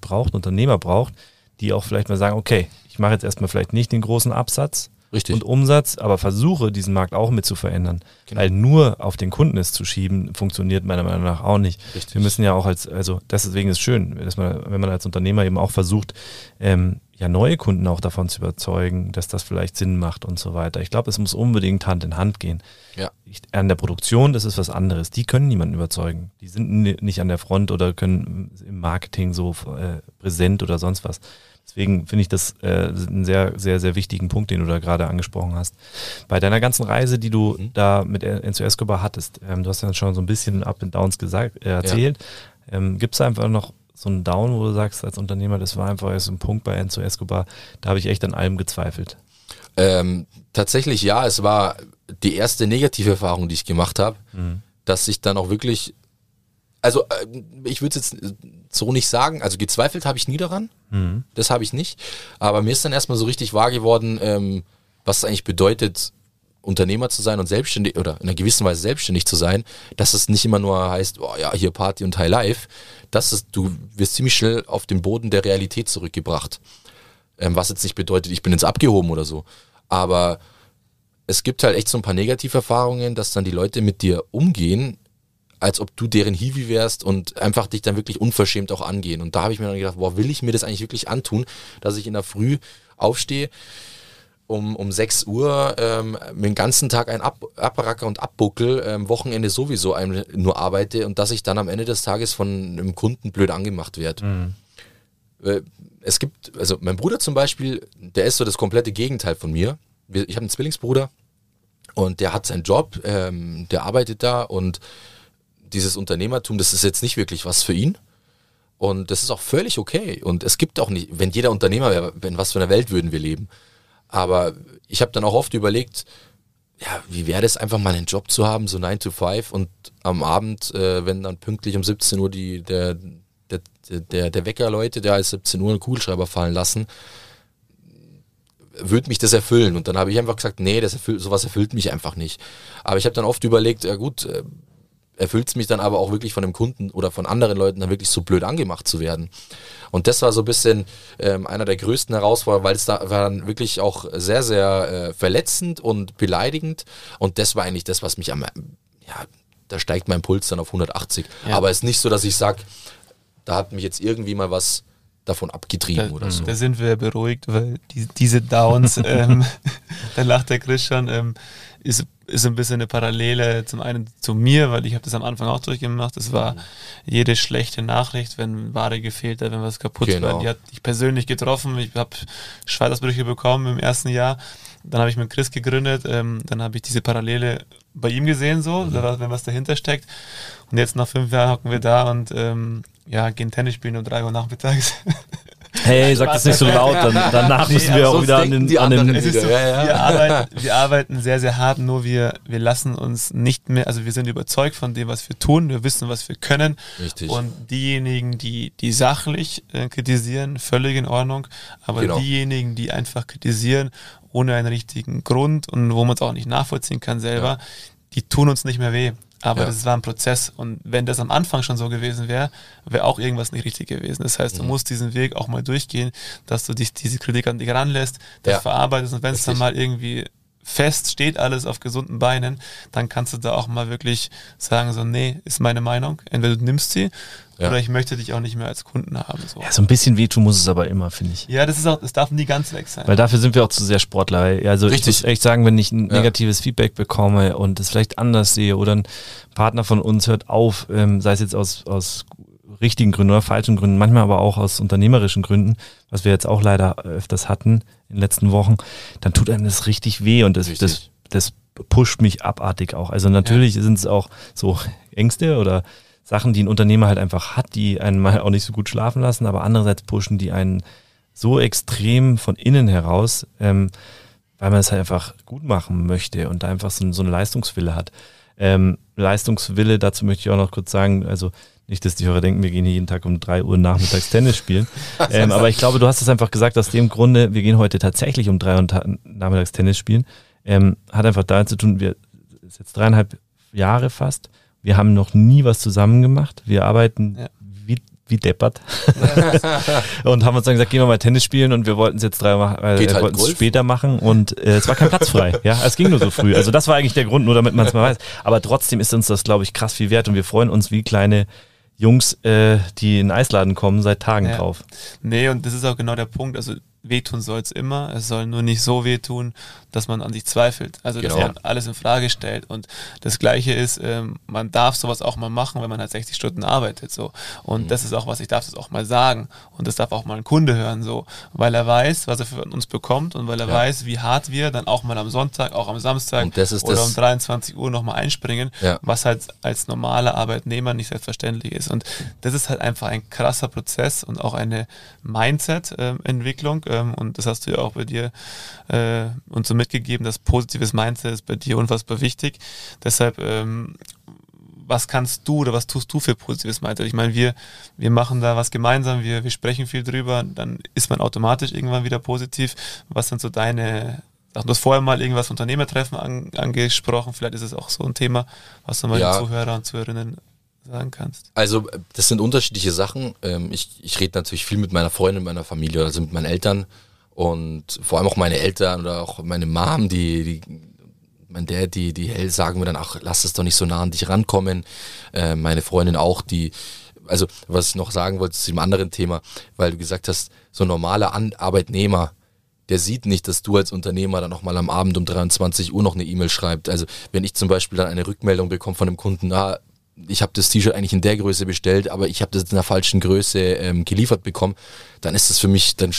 braucht, Unternehmer braucht, die auch vielleicht mal sagen, okay, ich mache jetzt erstmal vielleicht nicht den großen Absatz Richtig. und Umsatz, aber versuche diesen Markt auch mit zu verändern. Genau. Weil nur auf den Kunden es zu schieben, funktioniert meiner Meinung nach auch nicht. Richtig. Wir müssen ja auch als, also deswegen ist es schön, dass man, wenn man als Unternehmer eben auch versucht, ähm, ja neue Kunden auch davon zu überzeugen, dass das vielleicht Sinn macht und so weiter. Ich glaube, es muss unbedingt Hand in Hand gehen. Ja. Ich, an der Produktion, das ist was anderes. Die können niemanden überzeugen. Die sind nicht an der Front oder können im Marketing so äh, präsent oder sonst was. Deswegen finde ich das äh, einen sehr, sehr, sehr wichtigen Punkt, den du da gerade angesprochen hast. Bei deiner ganzen Reise, die du mhm. da mit Enzo Escobar hattest, ähm, du hast ja schon so ein bisschen Up and Downs gesagt, äh, erzählt. Ja. Ähm, Gibt es einfach noch so einen Down, wo du sagst als Unternehmer, das war einfach so ein Punkt bei Enzo Escobar, da habe ich echt an allem gezweifelt? Ähm, tatsächlich ja, es war die erste negative Erfahrung, die ich gemacht habe, mhm. dass ich dann auch wirklich also äh, ich würde es jetzt so nicht sagen. Also gezweifelt habe ich nie daran. Mhm. Das habe ich nicht. Aber mir ist dann erstmal so richtig wahr geworden, ähm, was es eigentlich bedeutet, Unternehmer zu sein und selbstständig oder in einer gewissen Weise selbstständig zu sein, dass es nicht immer nur heißt, oh ja, hier Party und High Life. Das ist, du wirst ziemlich schnell auf den Boden der Realität zurückgebracht. Ähm, was jetzt nicht bedeutet, ich bin jetzt abgehoben oder so. Aber es gibt halt echt so ein paar Negativerfahrungen, dass dann die Leute mit dir umgehen, als ob du deren Hiwi wärst und einfach dich dann wirklich unverschämt auch angehen. Und da habe ich mir dann gedacht, boah, will ich mir das eigentlich wirklich antun, dass ich in der Früh aufstehe, um, um 6 Uhr ähm, den ganzen Tag ein Ab Abracker und Abbuckel, ähm, Wochenende sowieso ein, nur arbeite und dass ich dann am Ende des Tages von einem Kunden blöd angemacht werde. Mhm. Äh, es gibt, also mein Bruder zum Beispiel, der ist so das komplette Gegenteil von mir. Ich habe einen Zwillingsbruder und der hat seinen Job, ähm, der arbeitet da und dieses Unternehmertum, das ist jetzt nicht wirklich was für ihn. Und das ist auch völlig okay. Und es gibt auch nicht, wenn jeder Unternehmer wäre, in was für einer Welt würden wir leben. Aber ich habe dann auch oft überlegt, ja, wie wäre das einfach mal einen Job zu haben, so 9 to 5 und am Abend, äh, wenn dann pünktlich um 17 Uhr die, der, der, der, der Wecker läutet, der als 17 Uhr einen Kugelschreiber fallen lassen, würde mich das erfüllen. Und dann habe ich einfach gesagt, nee, das erfüllt, sowas erfüllt mich einfach nicht. Aber ich habe dann oft überlegt, ja gut, äh, erfüllt es mich dann aber auch wirklich von dem Kunden oder von anderen Leuten dann wirklich so blöd angemacht zu werden. Und das war so ein bisschen ähm, einer der größten Herausforderungen, weil es da war dann wirklich auch sehr, sehr äh, verletzend und beleidigend. Und das war eigentlich das, was mich am, ja, da steigt mein Puls dann auf 180. Ja. Aber es ist nicht so, dass ich sage, da hat mich jetzt irgendwie mal was davon abgetrieben da, oder so. Da sind wir beruhigt, weil die, diese Downs, ähm, da lacht der Christian, ähm, ist, ist ein bisschen eine Parallele zum einen zu mir, weil ich habe das am Anfang auch durchgemacht. Es war jede schlechte Nachricht, wenn Ware gefehlt hat, wenn was kaputt genau. war. Die hat dich persönlich getroffen. Ich habe Schweißausbrüche bekommen im ersten Jahr. Dann habe ich mit Chris gegründet. Ähm, dann habe ich diese Parallele bei ihm gesehen, so, mhm. wenn was dahinter steckt. Und jetzt nach fünf Jahren hocken wir da und ähm, ja, gehen Tennis spielen um drei Uhr nachmittags. Hey, sag das nicht so laut, dann, danach nee, müssen wir auch wieder an den, an den so, ja, ja. Wir, arbeiten, wir arbeiten sehr, sehr hart, nur wir, wir lassen uns nicht mehr, also wir sind überzeugt von dem, was wir tun, wir wissen, was wir können. Richtig. Und diejenigen, die, die sachlich äh, kritisieren, völlig in Ordnung, aber genau. diejenigen, die einfach kritisieren, ohne einen richtigen Grund und wo man es auch nicht nachvollziehen kann selber, ja. die tun uns nicht mehr weh. Aber ja. das war ein Prozess und wenn das am Anfang schon so gewesen wäre, wäre auch irgendwas nicht richtig gewesen. Das heißt, du mhm. musst diesen Weg auch mal durchgehen, dass du dich diese Kritik an dich ranlässt, das ja. verarbeitest und wenn es dann mal irgendwie fest steht alles auf gesunden Beinen, dann kannst du da auch mal wirklich sagen, so, nee, ist meine Meinung. Entweder du nimmst sie ja. oder ich möchte dich auch nicht mehr als Kunden haben. So. Ja, so ein bisschen wehtun muss es aber immer, finde ich. Ja, das ist auch, das darf nie ganz weg sein. Weil dafür sind wir auch zu sehr Sportler. Also Richtig. ich muss echt sagen, wenn ich ein negatives ja. Feedback bekomme und es vielleicht anders sehe oder ein Partner von uns hört auf, ähm, sei es jetzt aus, aus richtigen Gründen oder falschen Gründen, manchmal aber auch aus unternehmerischen Gründen, was wir jetzt auch leider öfters hatten in den letzten Wochen, dann tut einem das richtig weh und das, das, das pusht mich abartig auch. Also natürlich ja. sind es auch so Ängste oder Sachen, die ein Unternehmer halt einfach hat, die einen mal auch nicht so gut schlafen lassen, aber andererseits pushen die einen so extrem von innen heraus, ähm, weil man es halt einfach gut machen möchte und da einfach so, so eine Leistungswille hat. Ähm, Leistungswille, dazu möchte ich auch noch kurz sagen, also nicht, dass die Hörer denken, wir gehen hier jeden Tag um drei Uhr nachmittags Tennis spielen. ähm, aber ich glaube, du hast es einfach gesagt, aus dem Grunde, wir gehen heute tatsächlich um drei Uhr nachmittags Tennis spielen. Ähm, hat einfach damit zu tun, wir ist jetzt dreieinhalb Jahre fast. Wir haben noch nie was zusammen gemacht. Wir arbeiten ja. wie, wie deppert. und haben uns dann gesagt, gehen wir mal Tennis spielen und wir wollten es jetzt drei äh, Geht halt wollten es später machen und äh, es war kein Platz frei. ja, es ging nur so früh. Also das war eigentlich der Grund, nur damit man es mal weiß. Aber trotzdem ist uns das, glaube ich, krass viel wert und wir freuen uns wie kleine Jungs, äh, die in den Eisladen kommen, seit Tagen ja. drauf. Nee, und das ist auch genau der Punkt. Also wehtun soll es immer. Es soll nur nicht so wehtun, dass man an sich zweifelt. Also genau. dass man alles in Frage stellt. Und das Gleiche ist, ähm, man darf sowas auch mal machen, wenn man halt 60 Stunden arbeitet. So. Und mhm. das ist auch was, ich darf das auch mal sagen. Und das darf auch mal ein Kunde hören, so, weil er weiß, was er für uns bekommt und weil er ja. weiß, wie hart wir dann auch mal am Sonntag, auch am Samstag oder um 23 Uhr nochmal einspringen, ja. was halt als normaler Arbeitnehmer nicht selbstverständlich ist. Und das ist halt einfach ein krasser Prozess und auch eine Mindset-Entwicklung. Ähm, und das hast du ja auch bei dir äh, uns so mitgegeben, das positives Mindset ist bei dir unfassbar wichtig. Deshalb ähm, was kannst du oder was tust du für positives Mindset? Ich meine, wir, wir machen da was gemeinsam, wir, wir sprechen viel drüber, dann ist man automatisch irgendwann wieder positiv. Was sind so deine Du hast vorher mal irgendwas Unternehmertreffen an, angesprochen, vielleicht ist es auch so ein Thema, was du mal ja. den Zuhörer und Zuhörerinnen sagen kannst. Also das sind unterschiedliche Sachen. Ähm, ich, ich rede natürlich viel mit meiner Freundin, meiner Familie, also mit meinen Eltern und vor allem auch meine Eltern oder auch meine Mom, die, die mein Dad, die, die hell sagen mir dann, ach, lass es doch nicht so nah an dich rankommen. Äh, meine Freundin auch, die, also was ich noch sagen wollte zu dem anderen Thema, weil du gesagt hast, so ein normaler an Arbeitnehmer, der sieht nicht, dass du als Unternehmer dann nochmal am Abend um 23 Uhr noch eine E-Mail schreibst. Also wenn ich zum Beispiel dann eine Rückmeldung bekomme von einem Kunden, na, ich habe das T-Shirt eigentlich in der Größe bestellt, aber ich habe das in der falschen Größe ähm, geliefert bekommen, dann ist das für mich, dann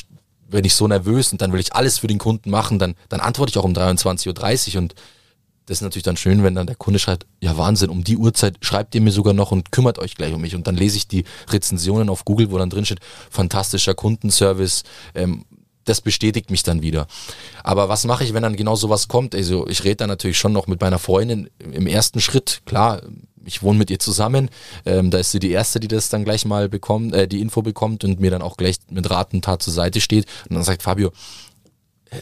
werde ich so nervös und dann will ich alles für den Kunden machen, dann, dann antworte ich auch um 23.30 Uhr und das ist natürlich dann schön, wenn dann der Kunde schreibt, ja Wahnsinn, um die Uhrzeit schreibt ihr mir sogar noch und kümmert euch gleich um mich. Und dann lese ich die Rezensionen auf Google, wo dann drin steht, fantastischer Kundenservice, ähm, das bestätigt mich dann wieder. Aber was mache ich, wenn dann genau sowas kommt? Also ich rede dann natürlich schon noch mit meiner Freundin im ersten Schritt. Klar, ich wohne mit ihr zusammen. Ähm, da ist sie die Erste, die das dann gleich mal bekommt, äh, die Info bekommt und mir dann auch gleich mit Rat und Tat zur Seite steht. Und dann sagt Fabio, äh,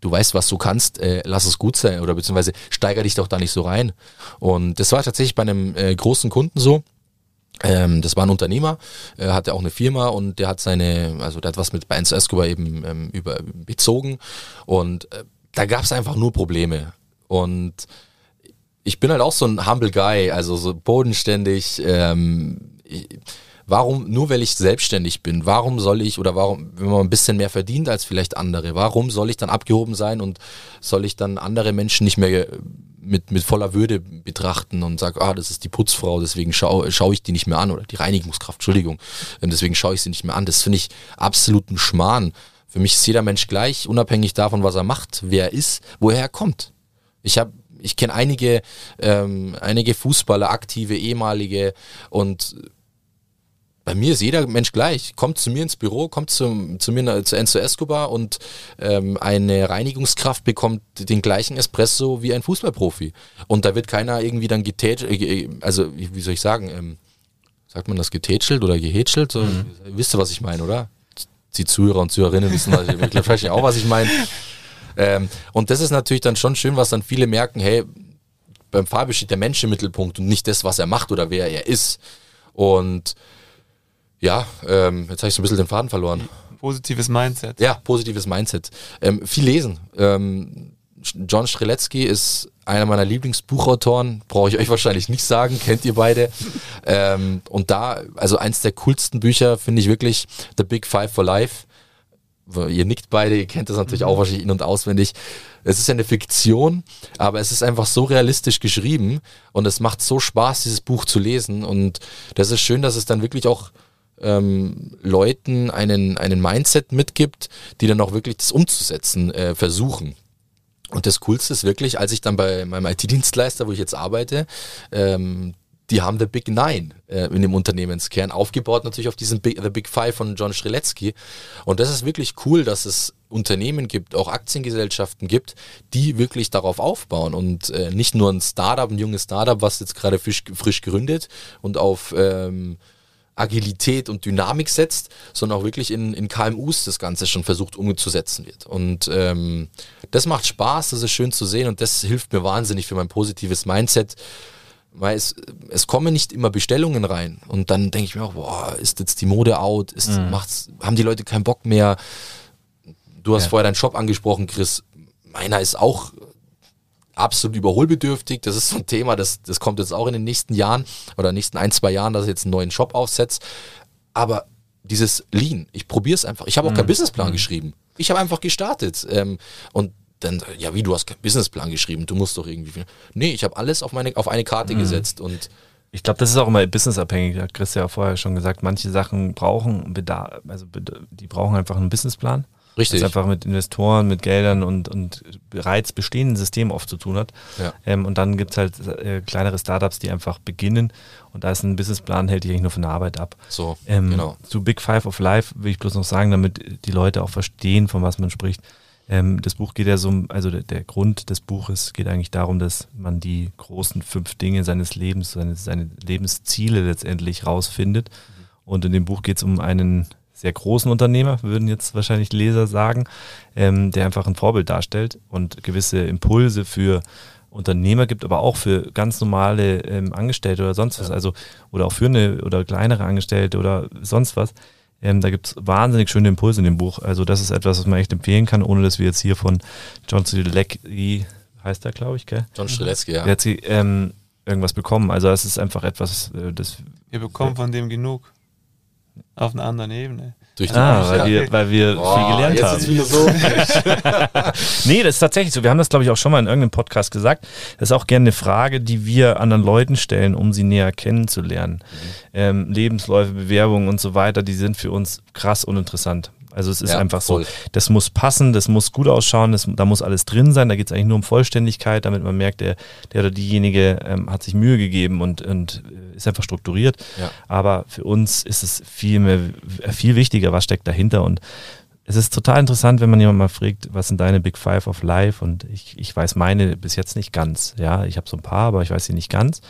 du weißt, was du kannst, äh, lass es gut sein oder beziehungsweise steiger dich doch da nicht so rein. Und das war tatsächlich bei einem äh, großen Kunden so. Ähm, das war ein Unternehmer, äh, hatte auch eine Firma und der hat seine, also der hat was mit Benz Escobar eben ähm, über, bezogen und äh, da gab es einfach nur Probleme. Und ich bin halt auch so ein humble Guy, also so bodenständig. Ähm, ich, warum, nur weil ich selbstständig bin, warum soll ich oder warum, wenn man ein bisschen mehr verdient als vielleicht andere, warum soll ich dann abgehoben sein und soll ich dann andere Menschen nicht mehr mit, mit voller Würde betrachten und sage, ah, das ist die Putzfrau, deswegen schaue schau ich die nicht mehr an oder die Reinigungskraft, Entschuldigung, ähm, deswegen schaue ich sie nicht mehr an. Das finde ich absoluten Schmarrn. Für mich ist jeder Mensch gleich, unabhängig davon, was er macht, wer er ist, woher er kommt. Ich habe ich kenne einige, ähm, einige Fußballer, aktive, ehemalige und bei mir ist jeder Mensch gleich. Kommt zu mir ins Büro, kommt zu, zu mir zu Enzo Escobar und ähm, eine Reinigungskraft bekommt den gleichen Espresso wie ein Fußballprofi. Und da wird keiner irgendwie dann getätschelt, äh, also wie soll ich sagen, ähm, sagt man das getätschelt oder gehätschelt? So, mhm. Wisst ihr, was ich meine, oder? Die Zuhörer und Zuhörerinnen wissen was ich, ich vielleicht auch, was ich meine. Ähm, und das ist natürlich dann schon schön, was dann viele merken, hey, beim Fabio steht der Mensch im Mittelpunkt und nicht das, was er macht oder wer er ist. Und ja, ähm, jetzt habe ich so ein bisschen den Faden verloren. Positives Mindset. Ja, positives Mindset. Ähm, viel lesen. Ähm, John Streletzky ist einer meiner Lieblingsbuchautoren, brauche ich euch wahrscheinlich nicht sagen, kennt ihr beide. Ähm, und da, also eins der coolsten Bücher finde ich wirklich The Big Five for Life ihr nickt beide, ihr kennt das natürlich mhm. auch wahrscheinlich in- und auswendig. Es ist eine Fiktion, aber es ist einfach so realistisch geschrieben und es macht so Spaß, dieses Buch zu lesen. Und das ist schön, dass es dann wirklich auch ähm, Leuten einen, einen Mindset mitgibt, die dann auch wirklich das umzusetzen äh, versuchen. Und das Coolste ist wirklich, als ich dann bei meinem IT-Dienstleister, wo ich jetzt arbeite, ähm, die haben The Big Nine äh, in dem Unternehmenskern aufgebaut, natürlich auf diesen Big, The Big Five von John Streletzky. Und das ist wirklich cool, dass es Unternehmen gibt, auch Aktiengesellschaften gibt, die wirklich darauf aufbauen und äh, nicht nur ein Startup, ein junges Startup, was jetzt gerade frisch, frisch gründet und auf ähm, Agilität und Dynamik setzt, sondern auch wirklich in, in KMUs das Ganze schon versucht umzusetzen wird. Und ähm, das macht Spaß, das ist schön zu sehen und das hilft mir wahnsinnig für mein positives Mindset weil es, es kommen nicht immer Bestellungen rein. Und dann denke ich mir auch, boah, ist jetzt die Mode out? Ist, mhm. macht's, haben die Leute keinen Bock mehr? Du hast ja. vorher deinen Shop angesprochen, Chris. Meiner ist auch absolut überholbedürftig. Das ist so ein Thema, das, das kommt jetzt auch in den nächsten Jahren oder nächsten ein, zwei Jahren, dass ich jetzt einen neuen Shop aufsetzt. Aber dieses Lean, ich probiere es einfach. Ich habe auch mhm. keinen Businessplan mhm. geschrieben. Ich habe einfach gestartet. Ähm, und dann, ja, wie, du hast keinen Businessplan geschrieben, du musst doch irgendwie. Nee, ich habe alles auf, meine, auf eine Karte mhm. gesetzt und. Ich glaube, das ist auch immer businessabhängig, hat Chris ja vorher schon gesagt. Manche Sachen brauchen Bedarf, also die brauchen einfach einen Businessplan. Richtig. Das einfach mit Investoren, mit Geldern und, und bereits bestehenden Systemen oft zu tun hat. Ja. Ähm, und dann gibt es halt äh, kleinere Startups, die einfach beginnen und da ist ein Businessplan, hält dich eigentlich nur von der Arbeit ab. So, ähm, genau. Zu Big Five of Life will ich bloß noch sagen, damit die Leute auch verstehen, von was man spricht Ähm, das Buch geht ja so, also der, der, Grund des Buches geht eigentlich darum, dass man die großen fünf Dinge seines Lebens, seine, seine Lebensziele letztendlich rausfindet. Mhm. Und in dem Buch geht es um einen sehr großen Unternehmer, würden jetzt wahrscheinlich Leser sagen, ähm, der einfach ein Vorbild darstellt und gewisse Impulse für Unternehmer gibt, aber auch für ganz normale ähm, Angestellte oder sonst was, also oder auch für eine oder kleinere Angestellte oder sonst was. Ähm, da gibt es wahnsinnig schöne Impulse in dem Buch. Also das ist etwas, was man echt empfehlen kann, ohne dass wir jetzt hier von John Strzelecki, heißt der, glaube ich, gell? John Strzelecki, ja. Jetzt, ähm, irgendwas bekommen. Also es ist einfach etwas, äh, das... Wir bekommen von dem genug. Auf einer anderen Ebene. Durch die ah, weil wir, weil wir Boah, viel gelernt jetzt haben. Ist philosophisch. nee, das ist tatsächlich so. Wir haben das, glaube ich, auch schon mal in irgendeinem Podcast gesagt. Das ist auch gerne eine Frage, die wir anderen Leuten stellen, um sie näher kennenzulernen. Mhm. Ähm, Lebensläufe, Bewerbungen und so weiter, die sind für uns krass uninteressant. Also es ist ja, einfach voll. so, das muss passen, das muss gut ausschauen, das, da muss alles drin sein, da geht es eigentlich nur um Vollständigkeit, damit man merkt, der, der oder diejenige ähm, hat sich Mühe gegeben und, und äh, ist einfach strukturiert. Ja. Aber für uns ist es viel mehr, viel wichtiger, was steckt dahinter und es ist total interessant, wenn man jemand mal fragt, was sind deine Big Five of Life? Und ich, ich weiß meine bis jetzt nicht ganz. Ja, ich habe so ein paar, aber ich weiß sie nicht ganz.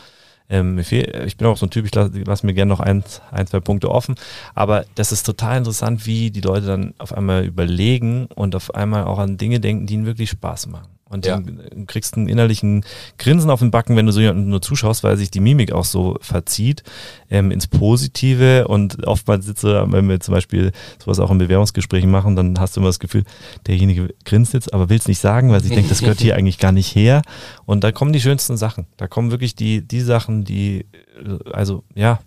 Ähm, ich bin auch so ein Typ, ich lasse lass mir gerne noch ein, ein, zwei Punkte offen. Aber das ist total interessant, wie die Leute dann auf einmal überlegen und auf einmal auch an Dinge denken, die ihnen wirklich Spaß machen. Und ja. du kriegst einen innerlichen Grinsen auf den Backen, wenn du so jemanden nur zuschaust, weil sich die Mimik auch so verzieht ähm, ins Positive. Und oftmals sitze, wenn wir zum Beispiel sowas auch in Bewerbungsgesprächen machen, dann hast du immer das Gefühl, derjenige grinst jetzt, aber will es nicht sagen, weil sie denkt, das gehört hier eigentlich gar nicht her. Und da kommen die schönsten Sachen. Da kommen wirklich die, die Sachen, die, also ja,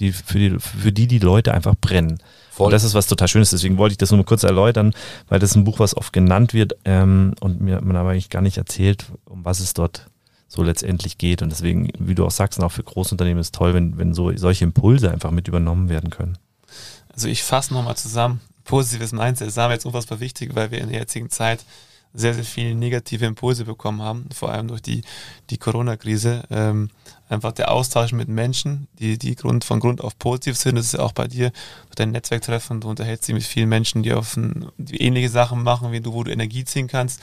die für, die, für die die Leute einfach brennen. Voll. Und das ist was total Schönes, deswegen wollte ich das nur mal kurz erläutern, weil das ist ein Buch, was oft genannt wird ähm, und mir man aber eigentlich gar nicht erzählt, um was es dort so letztendlich geht. Und deswegen, wie du auch sagst, auch für Großunternehmen ist es toll, wenn, wenn so solche Impulse einfach mit übernommen werden können. Also ich fasse nochmal zusammen. Positives Mindset ist jetzt unfassbar wichtig, weil wir in der jetzigen Zeit sehr, sehr viele negative Impulse bekommen haben, vor allem durch die, die Corona-Krise. Ähm, einfach der Austausch mit Menschen, die, die Grund, von Grund auf positiv sind. Das ist ja auch bei dir, dein Netzwerktreffen, du unterhältst dich mit vielen Menschen, die auf ein, die ähnliche Sachen machen wie du, wo du Energie ziehen kannst.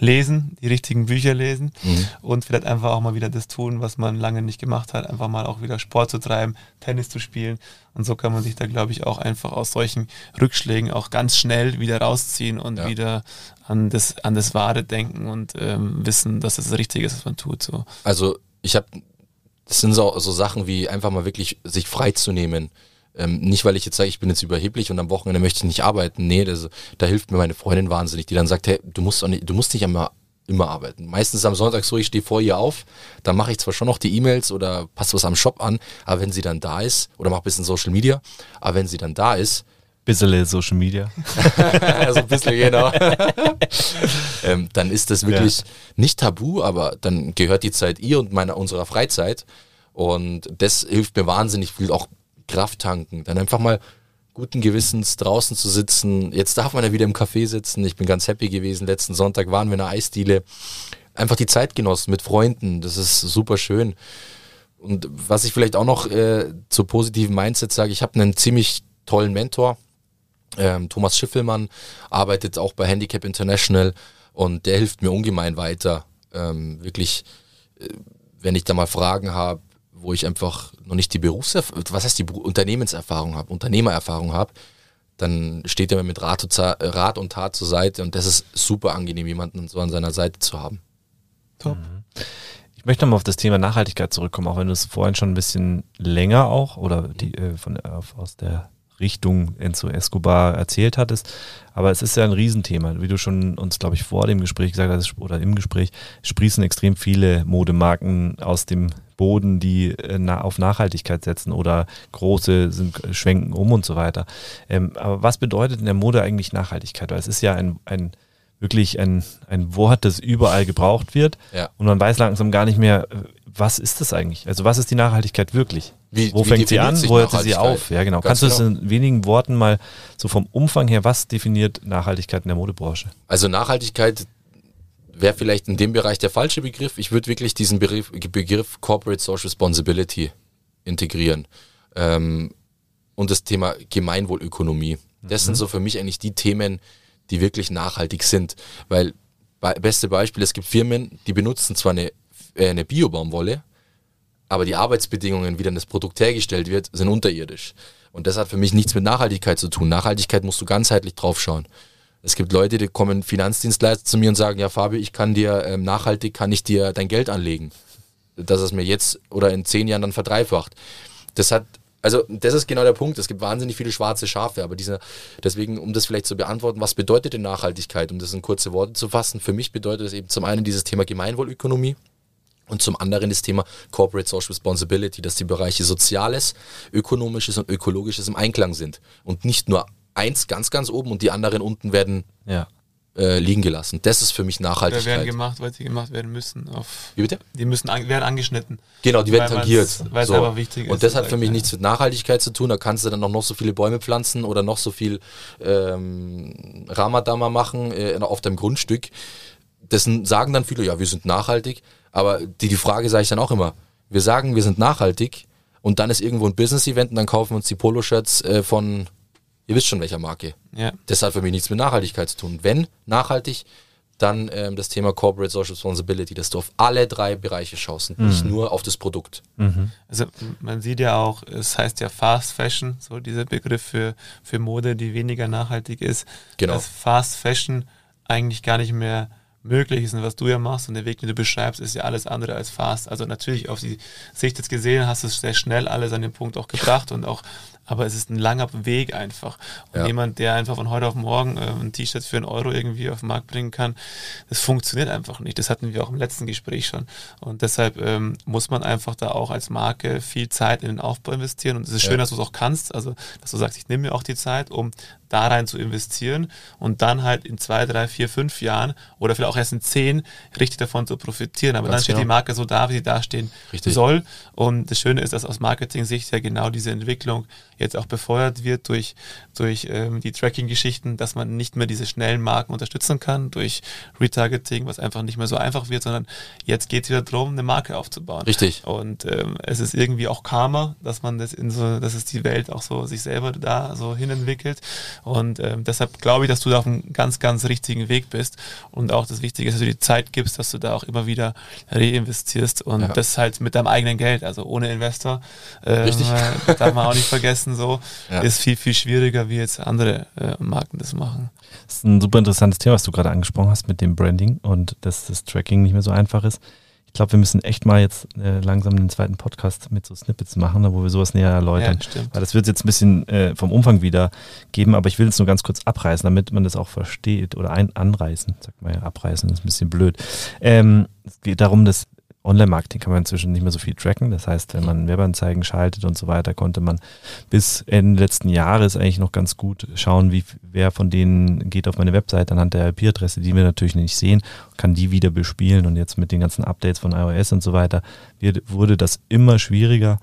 Lesen, die richtigen Bücher lesen mhm. und vielleicht einfach auch mal wieder das tun, was man lange nicht gemacht hat, einfach mal auch wieder Sport zu treiben, Tennis zu spielen. Und so kann man sich da, glaube ich, auch einfach aus solchen Rückschlägen auch ganz schnell wieder rausziehen und ja. wieder an das, an das Wahre denken und ähm, wissen, dass das, das Richtige ist, was man tut. So. Also ich habe das sind so, so Sachen wie einfach mal wirklich sich freizunehmen. Ähm, nicht, weil ich jetzt sage, ich bin jetzt überheblich und am Wochenende möchte ich nicht arbeiten. Nee, das, da hilft mir meine Freundin wahnsinnig, die dann sagt, hey, du musst, nicht, du musst nicht immer, immer arbeiten. Meistens am Sonntag so, ich stehe vor ihr auf, dann mache ich zwar schon noch die E-Mails oder passe was am Shop an, aber wenn sie dann da ist, oder mache ein bisschen Social Media, aber wenn sie dann da ist, Bisschen Social Media. also ein bisschen, genau. ähm, dann ist das wirklich ja. nicht tabu, aber dann gehört die Zeit ihr und meiner, unserer Freizeit. Und das hilft mir wahnsinnig viel, auch Kraft tanken. Dann einfach mal guten Gewissens draußen zu sitzen. Jetzt darf man ja wieder im Café sitzen. Ich bin ganz happy gewesen. Letzten Sonntag waren wir in einer Eisdiele. Einfach die Zeit genossen mit Freunden. Das ist super schön. Und was ich vielleicht auch noch äh, zu positiven Mindset sage, ich habe einen ziemlich tollen Mentor, ähm, Thomas Schiffelmann arbeitet auch bei Handicap International und der hilft mir ungemein weiter. Ähm, wirklich, äh, wenn ich da mal Fragen habe, wo ich einfach noch nicht die Berufserfahrung, was heißt die Unternehmenserfahrung habe, Unternehmererfahrung habe, dann steht er mir mit Rat und, Rat und Tat zur Seite und das ist super angenehm, jemanden so an seiner Seite zu haben. Top. Mhm. Ich möchte nochmal auf das Thema Nachhaltigkeit zurückkommen, auch wenn du es vorhin schon ein bisschen länger auch oder die, äh, von, äh, aus der Richtung Enzo Escobar erzählt hattest. Aber es ist ja ein Riesenthema. Wie du schon uns, glaube ich, vor dem Gespräch gesagt hast oder im Gespräch, sprießen extrem viele Modemarken aus dem Boden, die äh, auf Nachhaltigkeit setzen oder große sind, schwenken um und so weiter. Ähm, aber was bedeutet in der Mode eigentlich Nachhaltigkeit? Weil es ist ja ein, ein wirklich ein, ein Wort, das überall gebraucht wird ja. und man weiß langsam gar nicht mehr, was ist das eigentlich? Also was ist die Nachhaltigkeit wirklich? Wie, Wo wie fängt sie an? Wo hört sie auf? Ja, genau. Ganz Kannst genau. du es in wenigen Worten mal so vom Umfang her, was definiert Nachhaltigkeit in der Modebranche? Also Nachhaltigkeit wäre vielleicht in dem Bereich der falsche Begriff. Ich würde wirklich diesen Begriff, Begriff, Corporate Social Responsibility integrieren. Ähm, und das Thema Gemeinwohlökonomie. Das mhm. sind so für mich eigentlich die Themen, die wirklich nachhaltig sind. Weil, beste Beispiel, es gibt Firmen, die benutzen zwar eine, äh, eine Bio-Baumwolle, aber die Arbeitsbedingungen, wie dann das Produkt hergestellt wird, sind unterirdisch. Und das hat für mich nichts mit Nachhaltigkeit zu tun. Nachhaltigkeit musst du ganzheitlich drauf schauen. Es gibt Leute, die kommen Finanzdienstleister zu mir und sagen, ja Fabio, ich kann dir ähm, nachhaltig, kann ich dir dein Geld anlegen. Dass es mir jetzt oder in zehn Jahren dann verdreifacht. Das hat, also das ist genau der Punkt. Es gibt wahnsinnig viele schwarze Schafe, aber dieser, deswegen, um das vielleicht zu beantworten, was bedeutet denn Nachhaltigkeit, um das in kurze Worte zu fassen? Für mich bedeutet es eben zum einen dieses Thema Gemeinwohlökonomie. Und zum anderen das Thema Corporate Social Responsibility, dass die Bereiche Soziales, Ökonomisches und Ökologisches im Einklang sind. Und nicht nur eins ganz, ganz oben und die anderen unten werden ja. äh, liegen gelassen. Das ist für mich Nachhaltigkeit. Die werden gemacht, weil sie gemacht werden müssen. Auf, Wie bitte? Die müssen an, werden angeschnitten. Genau, die werden tangiert. Weil es so. einfach wichtig ist. Und das hat für mich nichts mit Nachhaltigkeit zu tun. Da kannst du dann noch, noch so viele Bäume pflanzen oder noch so viel ähm, Ramadama machen äh, auf deinem Grundstück. Das sagen dann viele, ja, wir sind nachhaltig. Aber die, die Frage sage ich dann auch immer. Wir sagen, wir sind nachhaltig und dann ist irgendwo ein Business-Event und dann kaufen wir uns die Poloshirts äh, von, ihr wisst schon welcher Marke. Ja. Das hat für mich nichts mit Nachhaltigkeit zu tun. Wenn nachhaltig, dann ähm, das Thema Corporate Social Responsibility, dass du auf alle drei Bereiche schaust und mhm. nicht nur auf das Produkt. Mhm. Also man sieht ja auch, es heißt ja Fast Fashion, so dieser Begriff für, für Mode, die weniger nachhaltig ist. Genau. Dass Fast Fashion eigentlich gar nicht mehr möglich ist und was du ja machst und der Weg, den du beschreibst, ist ja alles andere als fast. Also natürlich auf die Sicht jetzt gesehen hast du es sehr schnell alles an den Punkt auch gebracht und auch aber es ist ein langer Weg einfach. Und ja. jemand, der einfach von heute auf morgen äh, ein T-Shirt für einen Euro irgendwie auf den Markt bringen kann, das funktioniert einfach nicht. Das hatten wir auch im letzten Gespräch schon. Und deshalb ähm, muss man einfach da auch als Marke viel Zeit in den Aufbau investieren. Und es ist schön, ja. dass du es auch kannst, also dass du sagst, ich nehme mir auch die Zeit, um da rein zu investieren und dann halt in zwei, drei, vier, fünf Jahren oder vielleicht auch erst in zehn richtig davon zu profitieren. Aber Ganz dann steht genau. die Marke so da, wie sie dastehen richtig. soll. Und das Schöne ist, dass aus Marketing-Sicht ja genau diese Entwicklung jetzt auch befeuert wird durch, durch ähm, die Tracking-Geschichten, dass man nicht mehr diese schnellen Marken unterstützen kann, durch Retargeting, was einfach nicht mehr so einfach wird, sondern jetzt geht es wieder darum, eine Marke aufzubauen. Richtig. Und ähm, es ist irgendwie auch Karma, dass man das in so, dass es die Welt auch so sich selber da so hinentwickelt. Und ähm, deshalb glaube ich, dass du da auf einem ganz, ganz richtigen Weg bist. Und auch das Wichtige ist, dass du die Zeit gibst, dass du da auch immer wieder reinvestierst und ja. das halt mit deinem eigenen Geld, also ohne Investor. Ähm, Richtig. darf man auch nicht vergessen messen so, ja. ist viel, viel schwieriger, wie jetzt andere äh, Marken das machen. Das ist ein super interessantes Thema, was du gerade angesprochen hast mit dem Branding und dass das Tracking nicht mehr so einfach ist. Ich glaube, wir müssen echt mal jetzt äh, langsam den zweiten Podcast mit so Snippets machen, wo wir sowas näher erläutern. Ja, Weil das wird jetzt ein bisschen äh, vom Umfang wieder geben, aber ich will es nur ganz kurz abreißen, damit man das auch versteht oder ein anreißen, sagt man ja, abreißen, das ist ein bisschen blöd. Ähm, es geht darum, dass Online-Marketing kann man inzwischen nicht mehr so viel tracken. Das heißt, wenn man Webanzeigen schaltet und so weiter, konnte man bis Ende letzten Jahres eigentlich noch ganz gut schauen, wie wer von denen geht auf meine Website anhand der IP-Adresse, die wir natürlich nicht sehen, kann die wieder bespielen. Und jetzt mit den ganzen Updates von iOS und so weiter wird, wurde das immer schwieriger,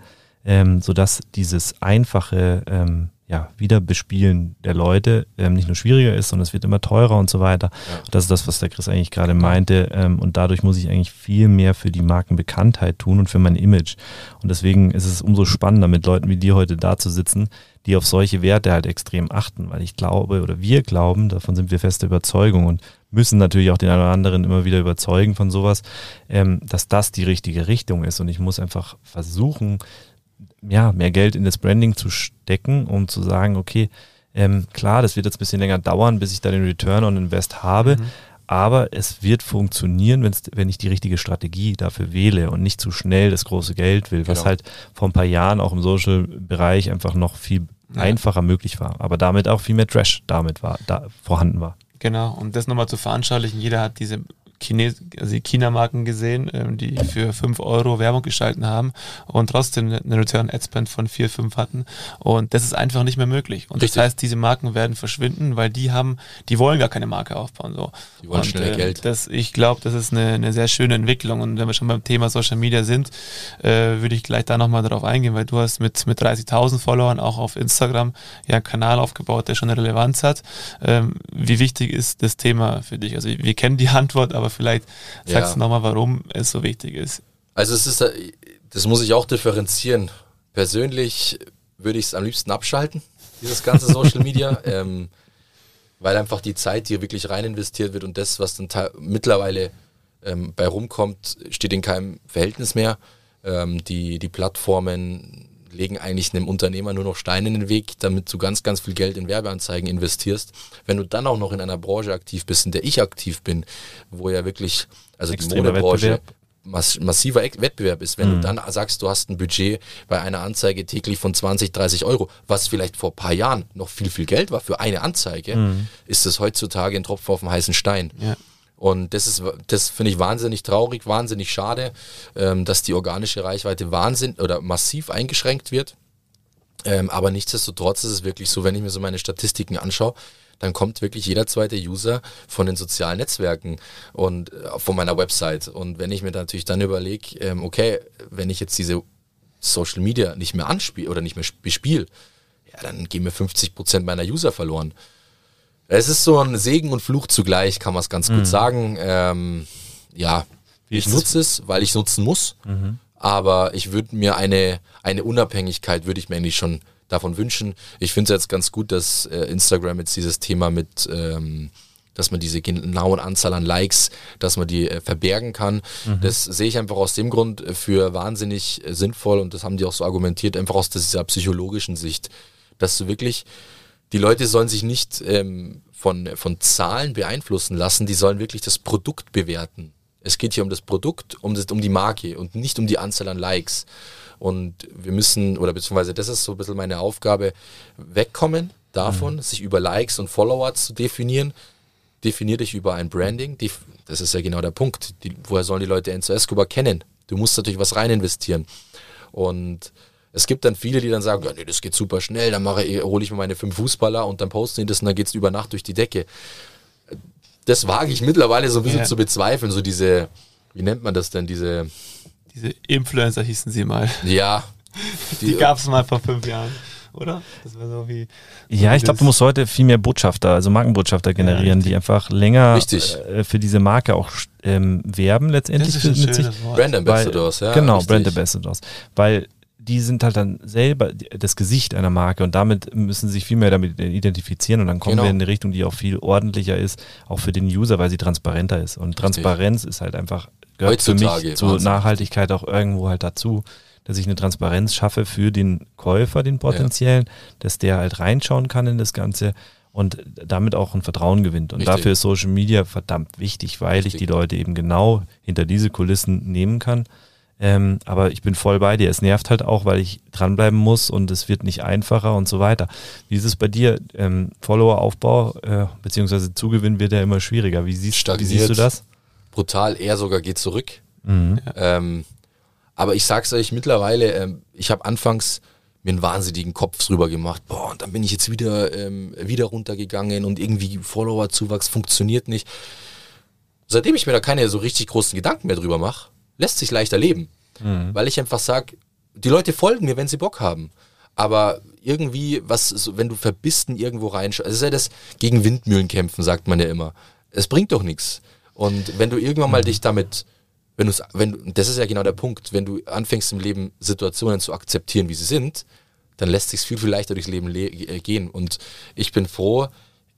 ähm, sodass dieses einfache ähm, ja, Wiederbespielen der Leute ähm, nicht nur schwieriger ist, sondern es wird immer teurer und so weiter. Ja. Das ist das, was der Chris eigentlich gerade meinte. Ähm, und dadurch muss ich eigentlich viel mehr für die Markenbekanntheit tun und für mein Image. Und deswegen ist es umso spannender, mit Leuten wie dir heute da zu sitzen, die auf solche Werte halt extrem achten, weil ich glaube oder wir glauben, davon sind wir feste Überzeugung und müssen natürlich auch den einen oder anderen immer wieder überzeugen von sowas, ähm, dass das die richtige Richtung ist. Und ich muss einfach versuchen, ja, mehr Geld in das Branding zu stecken, um zu sagen, okay, ähm, klar, das wird jetzt ein bisschen länger dauern, bis ich da den Return on Invest habe, mhm. aber es wird funktionieren, wenn ich die richtige Strategie dafür wähle und nicht zu schnell das große Geld will, genau. was halt vor ein paar Jahren auch im Social-Bereich einfach noch viel ja. einfacher möglich war, aber damit auch viel mehr Trash damit war, da vorhanden war. Genau, und das nochmal zu veranschaulichen, jeder hat diese Chines also China-Marken gesehen, ähm, die für 5 Euro Werbung geschalten haben und trotzdem eine Return Ad Spend von 4, 5 hatten. Und das ist einfach nicht mehr möglich. Und Richtig. das heißt, diese Marken werden verschwinden, weil die haben, die wollen gar keine Marke aufbauen. So. Die wollen und, schnell äh, Geld. Das, ich glaube, das ist eine, eine sehr schöne Entwicklung. Und wenn wir schon beim Thema Social Media sind, äh, würde ich gleich da nochmal darauf eingehen, weil du hast mit, mit 30.000 Followern auch auf Instagram ja einen Kanal aufgebaut, der schon eine Relevanz hat. Ähm, wie wichtig ist das Thema für dich? Also wir kennen die Antwort, aber vielleicht sagst ja. du nochmal, warum es so wichtig ist. Also es ist, das muss ich auch differenzieren. Persönlich würde ich es am liebsten abschalten, dieses ganze Social Media. ähm, weil einfach die Zeit, die wirklich rein investiert wird und das, was dann mittlerweile ähm, bei rumkommt, steht in keinem Verhältnis mehr. Ähm, die, die Plattformen legen eigentlich einem Unternehmer nur noch Steine in den Weg, damit du ganz, ganz viel Geld in Werbeanzeigen investierst. Wenn du dann auch noch in einer Branche aktiv bist, in der ich aktiv bin, wo ja wirklich, also Extremer die Modebranche mass massiver Wettbewerb ist, wenn mhm. du dann sagst, du hast ein Budget bei einer Anzeige täglich von 20, 30 Euro, was vielleicht vor ein paar Jahren noch viel, viel Geld war für eine Anzeige, mhm. ist es heutzutage ein Tropfen auf dem heißen Stein. Ja. Und das ist, das finde ich wahnsinnig traurig, wahnsinnig schade, ähm, dass die organische Reichweite wahnsinn oder massiv eingeschränkt wird. Ähm, aber nichtsdestotrotz ist es wirklich so, wenn ich mir so meine Statistiken anschaue, dann kommt wirklich jeder zweite User von den sozialen Netzwerken und äh, von meiner Website. Und wenn ich mir natürlich dann überlege, ähm, okay, wenn ich jetzt diese Social Media nicht mehr anspiele oder nicht mehr bespiele, ja, dann gehen mir 50 Prozent meiner User verloren. Es ist so ein Segen und Fluch zugleich, kann man es ganz mhm. gut sagen. Ähm, ja, ich nutze es, weil ich es nutzen muss. Mhm. Aber ich würde mir eine, eine Unabhängigkeit, würde ich mir eigentlich schon davon wünschen. Ich finde es jetzt ganz gut, dass äh, Instagram jetzt dieses Thema mit, ähm, dass man diese genauen Anzahl an Likes, dass man die äh, verbergen kann. Mhm. Das sehe ich einfach aus dem Grund für wahnsinnig äh, sinnvoll und das haben die auch so argumentiert, einfach aus dieser psychologischen Sicht, dass du wirklich die Leute sollen sich nicht ähm, von, von Zahlen beeinflussen lassen, die sollen wirklich das Produkt bewerten. Es geht hier um das Produkt, um, das, um die Marke und nicht um die Anzahl an Likes. Und wir müssen, oder beziehungsweise das ist so ein bisschen meine Aufgabe, wegkommen davon, mhm. sich über Likes und Follower zu definieren. Definier dich über ein Branding. Das ist ja genau der Punkt. Die, woher sollen die Leute Enzo Escobar kennen? Du musst natürlich was rein investieren. Und es gibt dann viele, die dann sagen, ja, nee, das geht super schnell, dann mache ich, hole ich mir meine fünf Fußballer und dann posten die das und dann geht es über Nacht durch die Decke. Das wage ich mittlerweile so ein bisschen ja. zu bezweifeln, so diese, wie nennt man das denn, diese... Diese Influencer hießen sie mal. Ja. Die, die gab es mal vor fünf Jahren oder? So wie. Ja, ich glaube, du musst heute viel mehr Botschafter, also Markenbotschafter generieren, ja, die einfach länger äh, für diese Marke auch ähm, werben letztendlich. Das ist ein sich, Brand Ambassadors, ja. Genau, richtig. Brand Ambassadors. Weil die sind halt dann selber das Gesicht einer Marke und damit müssen sie sich viel mehr damit identifizieren und dann kommen genau. wir in eine Richtung, die auch viel ordentlicher ist, auch für den User, weil sie transparenter ist. Und Transparenz ist halt einfach, gehört Heutzutage, für mich zur Nachhaltigkeit auch irgendwo halt dazu, dass ich eine Transparenz schaffe für den Käufer, den potenziellen, ja. dass der halt reinschauen kann in das Ganze und damit auch ein Vertrauen gewinnt. Und Richtig. dafür ist Social Media verdammt wichtig, weil Richtig. ich die Leute eben genau hinter diese Kulissen nehmen kann ähm, aber ich bin voll bei dir. Es nervt halt auch, weil ich dranbleiben muss und es wird nicht einfacher und so weiter. Wie ist es bei dir? Ähm, Follower-Aufbau äh, beziehungsweise Zugewinn wird ja immer schwieriger. Wie siehst, wie siehst du das? Brutal, eher sogar geht zurück. Mhm. Ähm, aber ich sag's euch mittlerweile, ähm, ich habe anfangs mir einen wahnsinnigen Kopf drüber gemacht. Boah, und dann bin ich jetzt wieder, ähm, wieder runtergegangen und irgendwie Follower-Zuwachs funktioniert nicht. Seitdem ich mir da keine so richtig großen Gedanken mehr drüber mache, lässt sich leichter leben. Mhm. Weil ich einfach sage, die Leute folgen mir, wenn sie Bock haben. Aber irgendwie, was, wenn du Verbisten irgendwo reinschaust, es ist ja das gegen Windmühlen kämpfen, sagt man ja immer. Es bringt doch nichts. Und wenn du irgendwann mal mhm. dich damit, wenn du wenn das ist ja genau der Punkt, wenn du anfängst im Leben Situationen zu akzeptieren, wie sie sind, dann lässt sich viel, viel leichter durchs Leben le äh, gehen. Und ich bin froh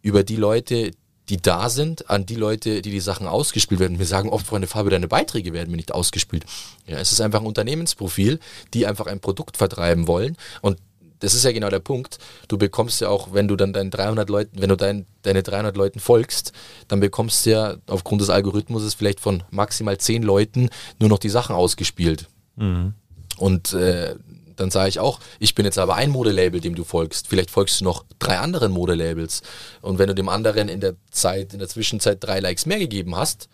über die Leute, die da sind, an die Leute, die die Sachen ausgespielt werden. Wir sagen oft, Freunde Fabio, deine Beiträge werden mir nicht ausgespielt. Ja, es ist einfach ein Unternehmensprofil, die einfach ein Produkt vertreiben wollen und das ist ja genau der Punkt. Du bekommst ja auch, wenn du dann deinen 300 Leuten, wenn du dein, deine 300 Leuten folgst, dann bekommst du ja aufgrund des Algorithmus vielleicht von maximal 10 Leuten nur noch die Sachen ausgespielt. Mhm. Und äh, dann sage ich auch, ich bin jetzt aber ein Modelabel, dem du folgst. Vielleicht folgst du noch drei anderen Modelabels. Und wenn du dem anderen in der Zeit, in der Zwischenzeit drei Likes mehr gegeben hast,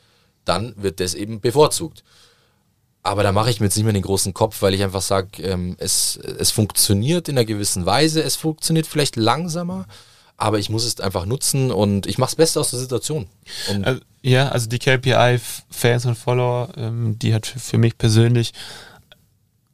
dann wird das eben bevorzugt. Aber da mache ich mir jetzt nicht mehr den großen Kopf, weil ich einfach sage, ähm, es, es funktioniert in einer gewissen Weise, es funktioniert vielleicht langsamer, aber ich muss es einfach nutzen und ich mache das Beste aus der Situation. Also, ja, also die KPI-Fans und Follower, ähm, die hat für mich persönlich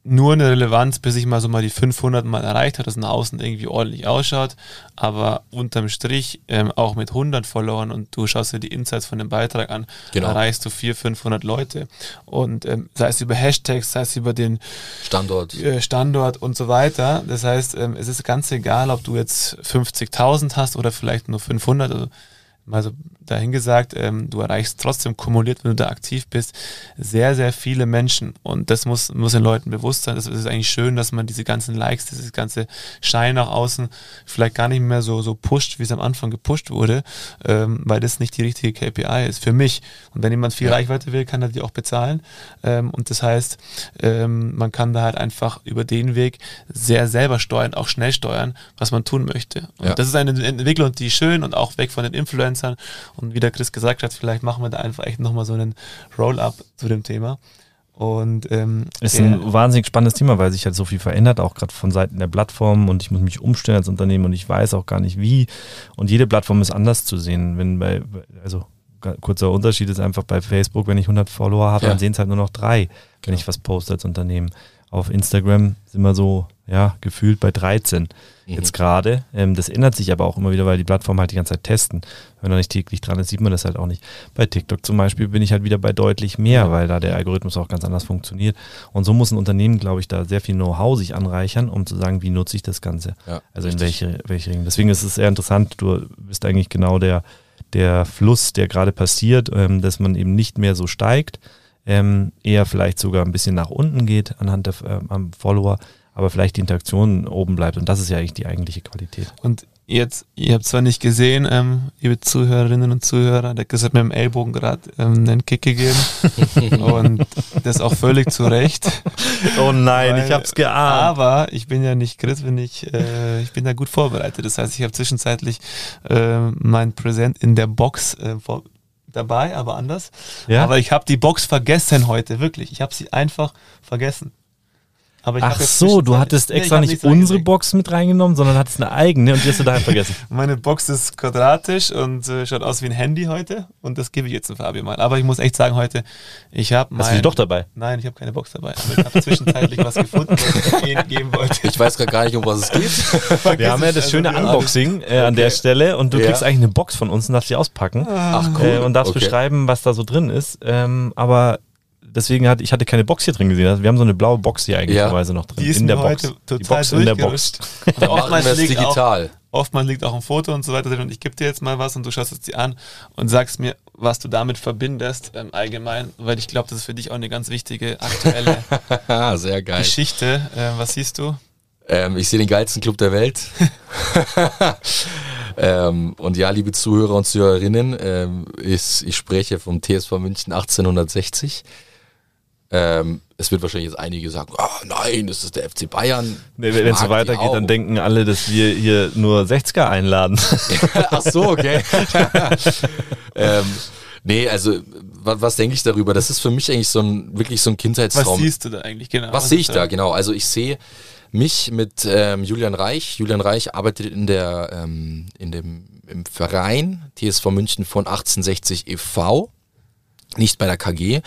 nur eine Relevanz, bis ich mal so mal die 500 mal erreicht habe, dass nach außen irgendwie ordentlich ausschaut, aber unterm Strich ähm, auch mit 100 Followern und du schaust dir die Insights von dem Beitrag an, genau. erreichst du 400, 500 Leute und ähm, sei es über Hashtags, sei es über den Standort, äh, Standort und so weiter. Das heißt, ähm, es ist ganz egal, ob du jetzt 50.000 hast oder vielleicht nur 500. Also mal so dahingesagt, ähm, du erreichst trotzdem kumuliert, wenn du da aktiv bist, sehr, sehr viele Menschen. Und das muss, muss den Leuten bewusst sein. Das ist eigentlich schön, dass man diese ganzen Likes, dieses ganze Schein nach außen vielleicht gar nicht mehr so, so pusht, wie es am Anfang gepusht wurde, ähm, weil das nicht die richtige KPI ist für mich. Und wenn jemand viel ja. Reichweite will, kann er die auch bezahlen. Ähm, und das heißt, ähm, man kann da halt einfach über den Weg sehr selber steuern, auch schnell steuern, was man tun möchte. Und ja. das ist eine Entwicklung, die schön und auch weg von den Influencern und wie der Chris gesagt hat, vielleicht machen wir da einfach echt nochmal so einen Roll-up zu dem Thema. Und ähm, ist ein wahnsinnig spannendes Thema, weil sich halt so viel verändert, auch gerade von Seiten der Plattform und ich muss mich umstellen als Unternehmen und ich weiß auch gar nicht wie. Und jede Plattform ist anders zu sehen. Wenn bei, also kurzer Unterschied ist einfach bei Facebook, wenn ich 100 Follower habe, ja. dann sehen es halt nur noch drei, wenn genau. ich was poste als Unternehmen. Auf Instagram sind wir so, ja, gefühlt bei 13 jetzt mhm. gerade. Ähm, das ändert sich aber auch immer wieder, weil die Plattformen halt die ganze Zeit testen. Wenn man nicht täglich dran ist, sieht man das halt auch nicht. Bei TikTok zum Beispiel bin ich halt wieder bei deutlich mehr, weil da der Algorithmus auch ganz anders funktioniert. Und so muss ein Unternehmen, glaube ich, da sehr viel Know-how sich anreichern, um zu sagen, wie nutze ich das Ganze. Ja, also in welche, welche Ringe. Deswegen ist es sehr interessant, du bist eigentlich genau der, der Fluss, der gerade passiert, ähm, dass man eben nicht mehr so steigt, ähm, eher vielleicht sogar ein bisschen nach unten geht anhand der äh, Follower, aber vielleicht die Interaktion oben bleibt. Und das ist ja eigentlich die eigentliche Qualität. Und jetzt, ihr habt zwar nicht gesehen, ähm, liebe Zuhörerinnen und Zuhörer, der Chris hat mir im Ellbogen gerade ähm, einen Kick gegeben. und das auch völlig zu Recht. Oh nein, weil, ich hab's geahnt. Aber ich bin ja nicht Chris, bin ich, äh, ich bin da gut vorbereitet. Das heißt, ich habe zwischenzeitlich äh, mein Präsent in der Box äh, vor, dabei, aber anders. Ja? Aber ich habe die Box vergessen heute, wirklich. Ich habe sie einfach vergessen. Ach so, du hattest extra nee, nicht unsere Box mit reingenommen, sondern hattest eine eigene und die hast du daheim vergessen. Meine Box ist quadratisch und äh, schaut aus wie ein Handy heute und das gebe ich jetzt dem Fabian mal. Aber ich muss echt sagen heute, ich habe mein... Hast du die doch dabei? Nein, ich habe keine Box dabei. Aber ich habe zwischenzeitlich was gefunden, was ich Ihnen geben wollte. Ich weiß gerade gar nicht, um was es geht. Wir haben ja das also schöne Unboxing äh, an okay. der Stelle und du ja. kriegst eigentlich eine Box von uns und darfst sie auspacken. Ach cool. Äh, und darfst okay. beschreiben, was da so drin ist. Ähm, aber deswegen hatte ich hatte keine Box hier drin gesehen. Wir haben so eine blaue Box hier eigentlich ja. noch drin. Die ist in der Box. Total die Box in der Box. oftmals liegt digital. Auch, oftmals liegt auch ein Foto und so weiter drin und ich gebe dir jetzt mal was und du schaust es dir an und sagst mir, was du damit verbindest ähm, allgemein, weil ich glaube, das ist für dich auch eine ganz wichtige aktuelle Sehr geil. Geschichte. Äh, was siehst du? Ähm, ich sehe den geilsten Club der Welt. ähm, und ja, liebe Zuhörer und Zuhörerinnen, ähm, ich, ich spreche vom TSV München 1860. Ähm, es wird wahrscheinlich jetzt einige sagen, oh, nein, das ist der FC Bayern. Nee, wenn es so weitergeht, dann denken alle, dass wir hier nur 60er einladen. Ach so, okay. ähm, nee, also was, was denke ich darüber? Das ist für mich eigentlich so ein wirklich so ein Kindheitstraum. Was siehst du da eigentlich genau? Was sehe ich da genau? Also ich sehe mich mit ähm, Julian Reich. Julian Reich arbeitet in der ähm, in dem im Verein TSV München von 1860 e.V nicht bei der KG.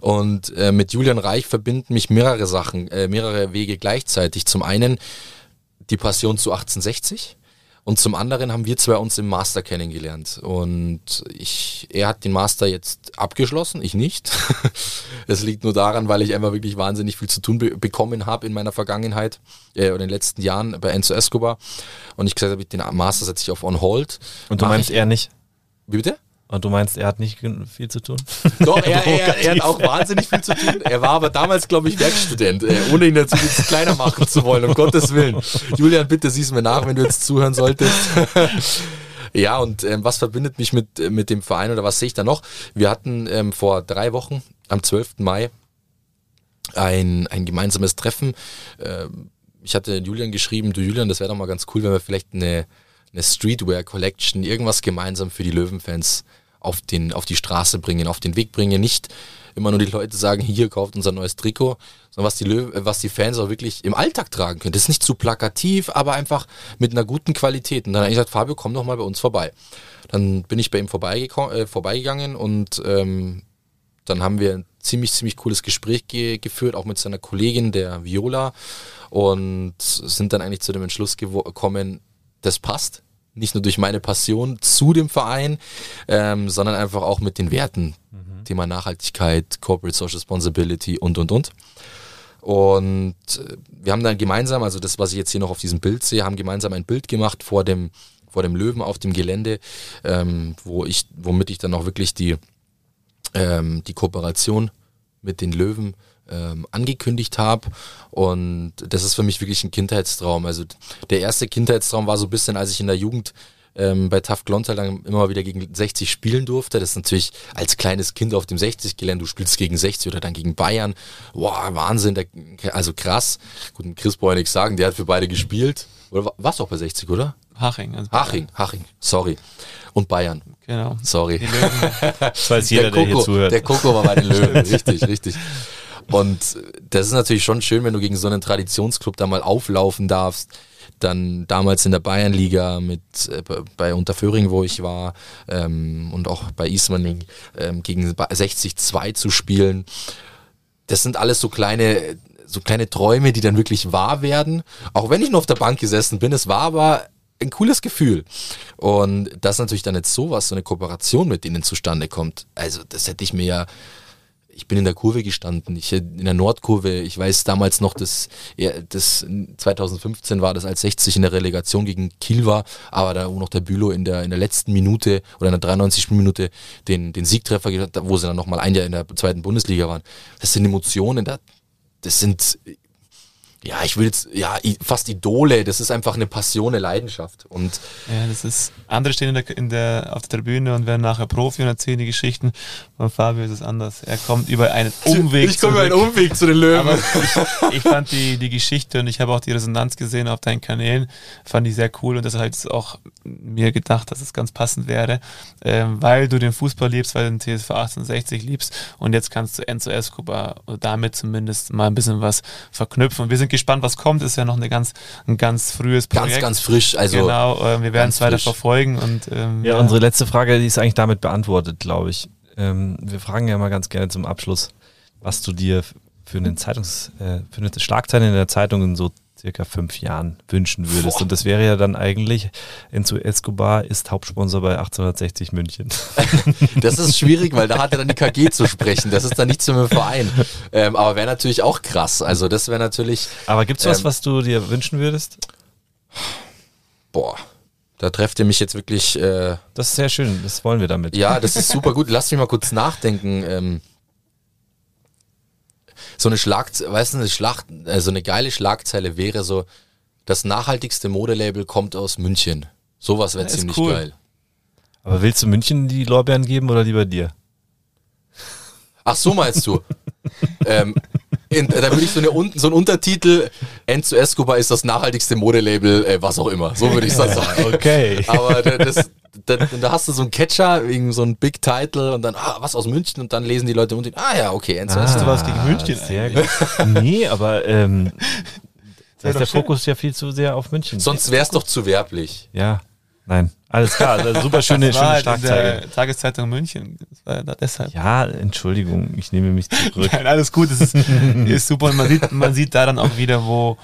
Und äh, mit Julian Reich verbinden mich mehrere Sachen, äh, mehrere Wege gleichzeitig. Zum einen die Passion zu 1860 und zum anderen haben wir zwei uns im Master kennengelernt. Und ich, er hat den Master jetzt abgeschlossen, ich nicht. Es liegt nur daran, weil ich einfach wirklich wahnsinnig viel zu tun be bekommen habe in meiner Vergangenheit äh, oder in den letzten Jahren bei Enzo Escobar. Und ich gesagt habe, den Master setze ich auf On Hold. Und du meinst ich, er nicht? Wie bitte? Und du meinst, er hat nicht viel zu tun? Doch, er, er, er, hat auch wahnsinnig viel zu tun. Er war aber damals, glaube ich, Werkstudent, äh, ohne ihn dazu jetzt kleiner machen zu wollen, um Gottes Willen. Julian, bitte siehst mir nach, wenn du jetzt zuhören solltest. ja, und ähm, was verbindet mich mit, mit dem Verein oder was sehe ich da noch? Wir hatten ähm, vor drei Wochen, am 12. Mai, ein, ein gemeinsames Treffen. Ähm, ich hatte Julian geschrieben, du Julian, das wäre doch mal ganz cool, wenn wir vielleicht eine eine Streetwear Collection, irgendwas gemeinsam für die Löwenfans auf, den, auf die Straße bringen, auf den Weg bringen. Nicht immer nur die Leute sagen, hier kauft unser neues Trikot, sondern was die, Löw was die Fans auch wirklich im Alltag tragen können. Das ist nicht zu plakativ, aber einfach mit einer guten Qualität. Und dann habe ich gesagt, Fabio, komm doch mal bei uns vorbei. Dann bin ich bei ihm äh, vorbeigegangen und ähm, dann haben wir ziemlich, ziemlich cooles Gespräch ge geführt, auch mit seiner Kollegin, der Viola, und sind dann eigentlich zu dem Entschluss gekommen, das passt. Nicht nur durch meine Passion zu dem Verein, ähm, sondern einfach auch mit den Werten. Mhm. Thema Nachhaltigkeit, Corporate Social Responsibility und, und, und. Und äh, wir haben dann gemeinsam, also das, was ich jetzt hier noch auf diesem Bild sehe, haben gemeinsam ein Bild gemacht vor dem, vor dem Löwen auf dem Gelände, ähm, wo ich, womit ich dann auch wirklich die, ähm, die Kooperation mit den Löwen ähm, angekündigt habe. Und das ist für mich wirklich ein Kindheitstraum. Also der erste Kindheitstraum war so ein bisschen, als ich in der Jugend ähm, bei TAF Glontal dann immer wieder gegen 60 spielen durfte. Das ist natürlich als kleines Kind auf dem 60 gelernt. Du spielst gegen 60 oder dann gegen Bayern. Wow, Wahnsinn. Der, also krass. Gut, Chris brauche ich nichts sagen. Der hat für beide gespielt. Oder warst du auch bei 60, oder? Haching. Also Haching, Haching. Sorry. Und Bayern. Genau. Sorry. das weiß jeder, der, Coco, der hier zuhört. Der Coco war bei den Löwen. richtig, richtig. Und das ist natürlich schon schön, wenn du gegen so einen Traditionsclub da mal auflaufen darfst dann damals in der Bayernliga mit äh, bei Unterföhring, wo ich war, ähm, und auch bei Ismaning ähm, gegen 60-2 zu spielen. Das sind alles so kleine, so kleine Träume, die dann wirklich wahr werden. Auch wenn ich nur auf der Bank gesessen bin, es war aber ein cooles Gefühl. Und dass natürlich dann jetzt sowas, so eine Kooperation mit denen zustande kommt, also das hätte ich mir ja ich bin in der Kurve gestanden, ich in der Nordkurve, ich weiß damals noch, dass das 2015 war das als 60 in der Relegation gegen Kiel war, aber da wo noch der Bülow in der in der letzten Minute oder in der 93. Minute den den Siegtreffer wo sie dann nochmal ein Jahr in der zweiten Bundesliga waren. Das sind Emotionen, das sind ja, ich will jetzt, ja, fast Idole, das ist einfach eine Passion, eine Leidenschaft. Und ja, das ist, andere stehen in der, in der, auf der Tribüne und werden nachher Profi und erzählen die Geschichten. Bei Fabio ist es anders. Er kommt über einen Umweg. Ich komme über einen Umweg zu den Löwen. Ich, ich, fand die, die Geschichte und ich habe auch die Resonanz gesehen auf deinen Kanälen, fand ich sehr cool und das hat jetzt auch mir gedacht, dass es ganz passend wäre, ähm, weil du den Fußball liebst, weil du den TSV 1860 liebst und jetzt kannst du Enzo Escobar damit zumindest mal ein bisschen was verknüpfen. Wir sind gespannt, was kommt. Ist ja noch eine ganz, ein ganz frühes Projekt. Ganz, ganz frisch. Also genau, äh, wir werden es weiter verfolgen. Und, ähm, ja, ja, unsere letzte Frage, die ist eigentlich damit beantwortet, glaube ich. Ähm, wir fragen ja mal ganz gerne zum Abschluss, was du dir für eine Zeitungs, äh, für eine Schlagzeile in der Zeitung in so circa fünf Jahren wünschen würdest. Boah. Und das wäre ja dann eigentlich, Enzo Escobar ist Hauptsponsor bei 1860 München. das ist schwierig, weil da hat er dann die KG zu sprechen. Das ist dann nichts für einen Verein. Ähm, aber wäre natürlich auch krass. Also das wäre natürlich. Aber gibt es was, ähm, was du dir wünschen würdest? Boah. Da trefft ihr mich jetzt wirklich. Äh, das ist sehr schön, das wollen wir damit. Ja, das ist super gut. Lass mich mal kurz nachdenken. Ähm, so eine Schlag, weißt du, eine Schlacht, also eine geile Schlagzeile wäre so, das nachhaltigste Modelabel kommt aus München. Sowas wäre ja, ziemlich cool. geil. Aber willst du München die Lorbeeren geben oder lieber dir? Ach so meinst du? ähm, in, da würde ich so, eine, so einen Untertitel, Enzo Escobar ist das nachhaltigste Modelabel, äh, was auch immer. So würde ich das sagen. Okay. Aber das, da, da, hast du so einen Catcher, wegen so ein Big Title und dann, ah, was aus München und dann lesen die Leute unten, ah ja, okay, Enzo ah, Escobar. du was gegen München sehr gut. nee, aber ähm, da ist der Fokus ja viel zu sehr auf München. Sonst wäre es doch zu werblich. Ja. Nein, alles klar. super schöne, schöne halt Schlagzeile. Tageszeitung München. Das war da deshalb. Ja, Entschuldigung, ich nehme mich zurück. Nein, alles gut. Das ist, ist super. Und man sieht, man sieht da dann auch wieder, wo,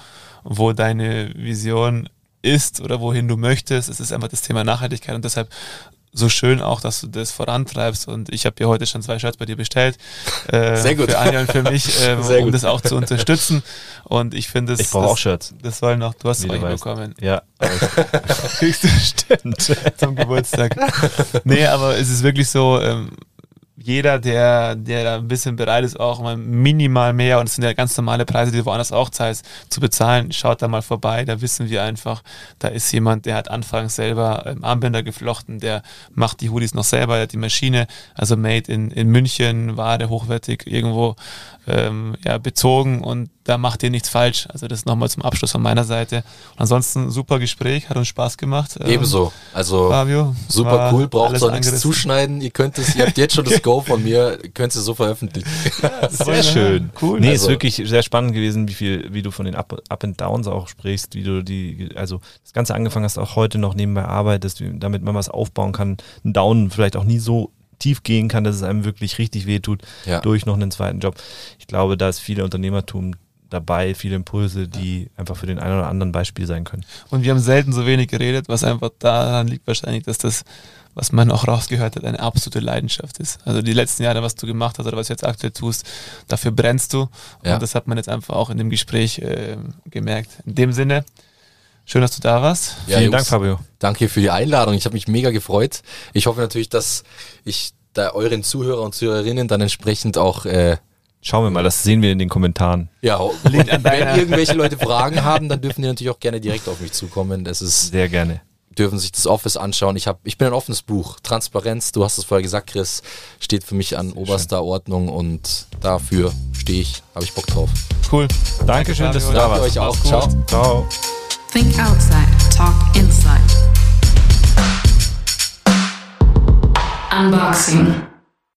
wo deine Vision ist oder wohin du möchtest. Es ist einfach das Thema Nachhaltigkeit und deshalb so schön auch, dass du das vorantreibst. Und ich habe dir heute schon zwei Shirts bei dir bestellt. Äh, Sehr gut. Für Anja und für mich, äh, um gut. das auch zu unterstützen. Und ich finde es. Ich brauche auch Shirts. Das soll noch, du hast es bekommen. Ja. Kriegst du stimmt. Zum Geburtstag. nee, aber es ist wirklich so, ähm, jeder, der, der da ein bisschen bereit ist, auch mal minimal mehr, und es sind ja ganz normale Preise, die du woanders auch zahlst, zu bezahlen, schaut da mal vorbei. Da wissen wir einfach, da ist jemand, der hat anfangs selber ähm, Armbänder geflochten, der macht die Hoodies noch selber, der hat die Maschine, also made in, in München, Ware hochwertig irgendwo ähm, ja, bezogen und da macht ihr nichts falsch. Also das nochmal zum Abschluss von meiner Seite. Und ansonsten super Gespräch, hat uns Spaß gemacht. Ähm, Ebenso. Also Fabio, super cool, braucht auch nichts zuschneiden. Ihr könnt es, ihr habt jetzt schon das Go von mir, könnt es so veröffentlichen. Ja, sehr schön. Cool. Nee, also, ist wirklich sehr spannend gewesen, wie viel, wie du von den Up, Up and Downs auch sprichst, wie du die, also das Ganze angefangen hast, auch heute noch nebenbei arbeitest, damit man was aufbauen kann, ein Down vielleicht auch nie so tief gehen kann, dass es einem wirklich richtig wehtut Ja. durch noch einen zweiten Job. Ich glaube, da ist viel Unternehmertum dabei, viele Impulse, die einfach für den einen oder anderen Beispiel sein können. Und wir haben selten so wenig geredet, was einfach daran liegt wahrscheinlich, dass das, was man auch rausgehört hat, eine absolute Leidenschaft ist. Also die letzten Jahre, was du gemacht hast oder was du jetzt aktuell tust, dafür brennst du. Ja. Und das hat man jetzt einfach auch in dem Gespräch äh, gemerkt. In dem Sinne, schön, dass du da warst. Ja, Vielen Jungs, Dank, Fabio. Danke für die Einladung. Ich habe mich mega gefreut. Ich hoffe natürlich, dass ich da euren Zuhörer und Zuhörerinnen dann entsprechend auch äh, Schauen wir mal, das sehen wir in den Kommentaren. ja, wenn irgendwelche Leute Fragen haben, dann dürfen die natürlich auch gerne direkt auf mich zukommen. Das ist Sehr gerne. Dürfen sich das Office anschauen. Ich habe, ich bin ein offenes Buch. Transparenz, du hast es vorher gesagt, Chris, steht für mich an oberster Ordnung und dafür stehe ich, habe ich Bock drauf. Cool. Dankeschön, dass du da Danke warst. euch auch. Ciao. Ciao. Think outside, talk inside. Unboxing.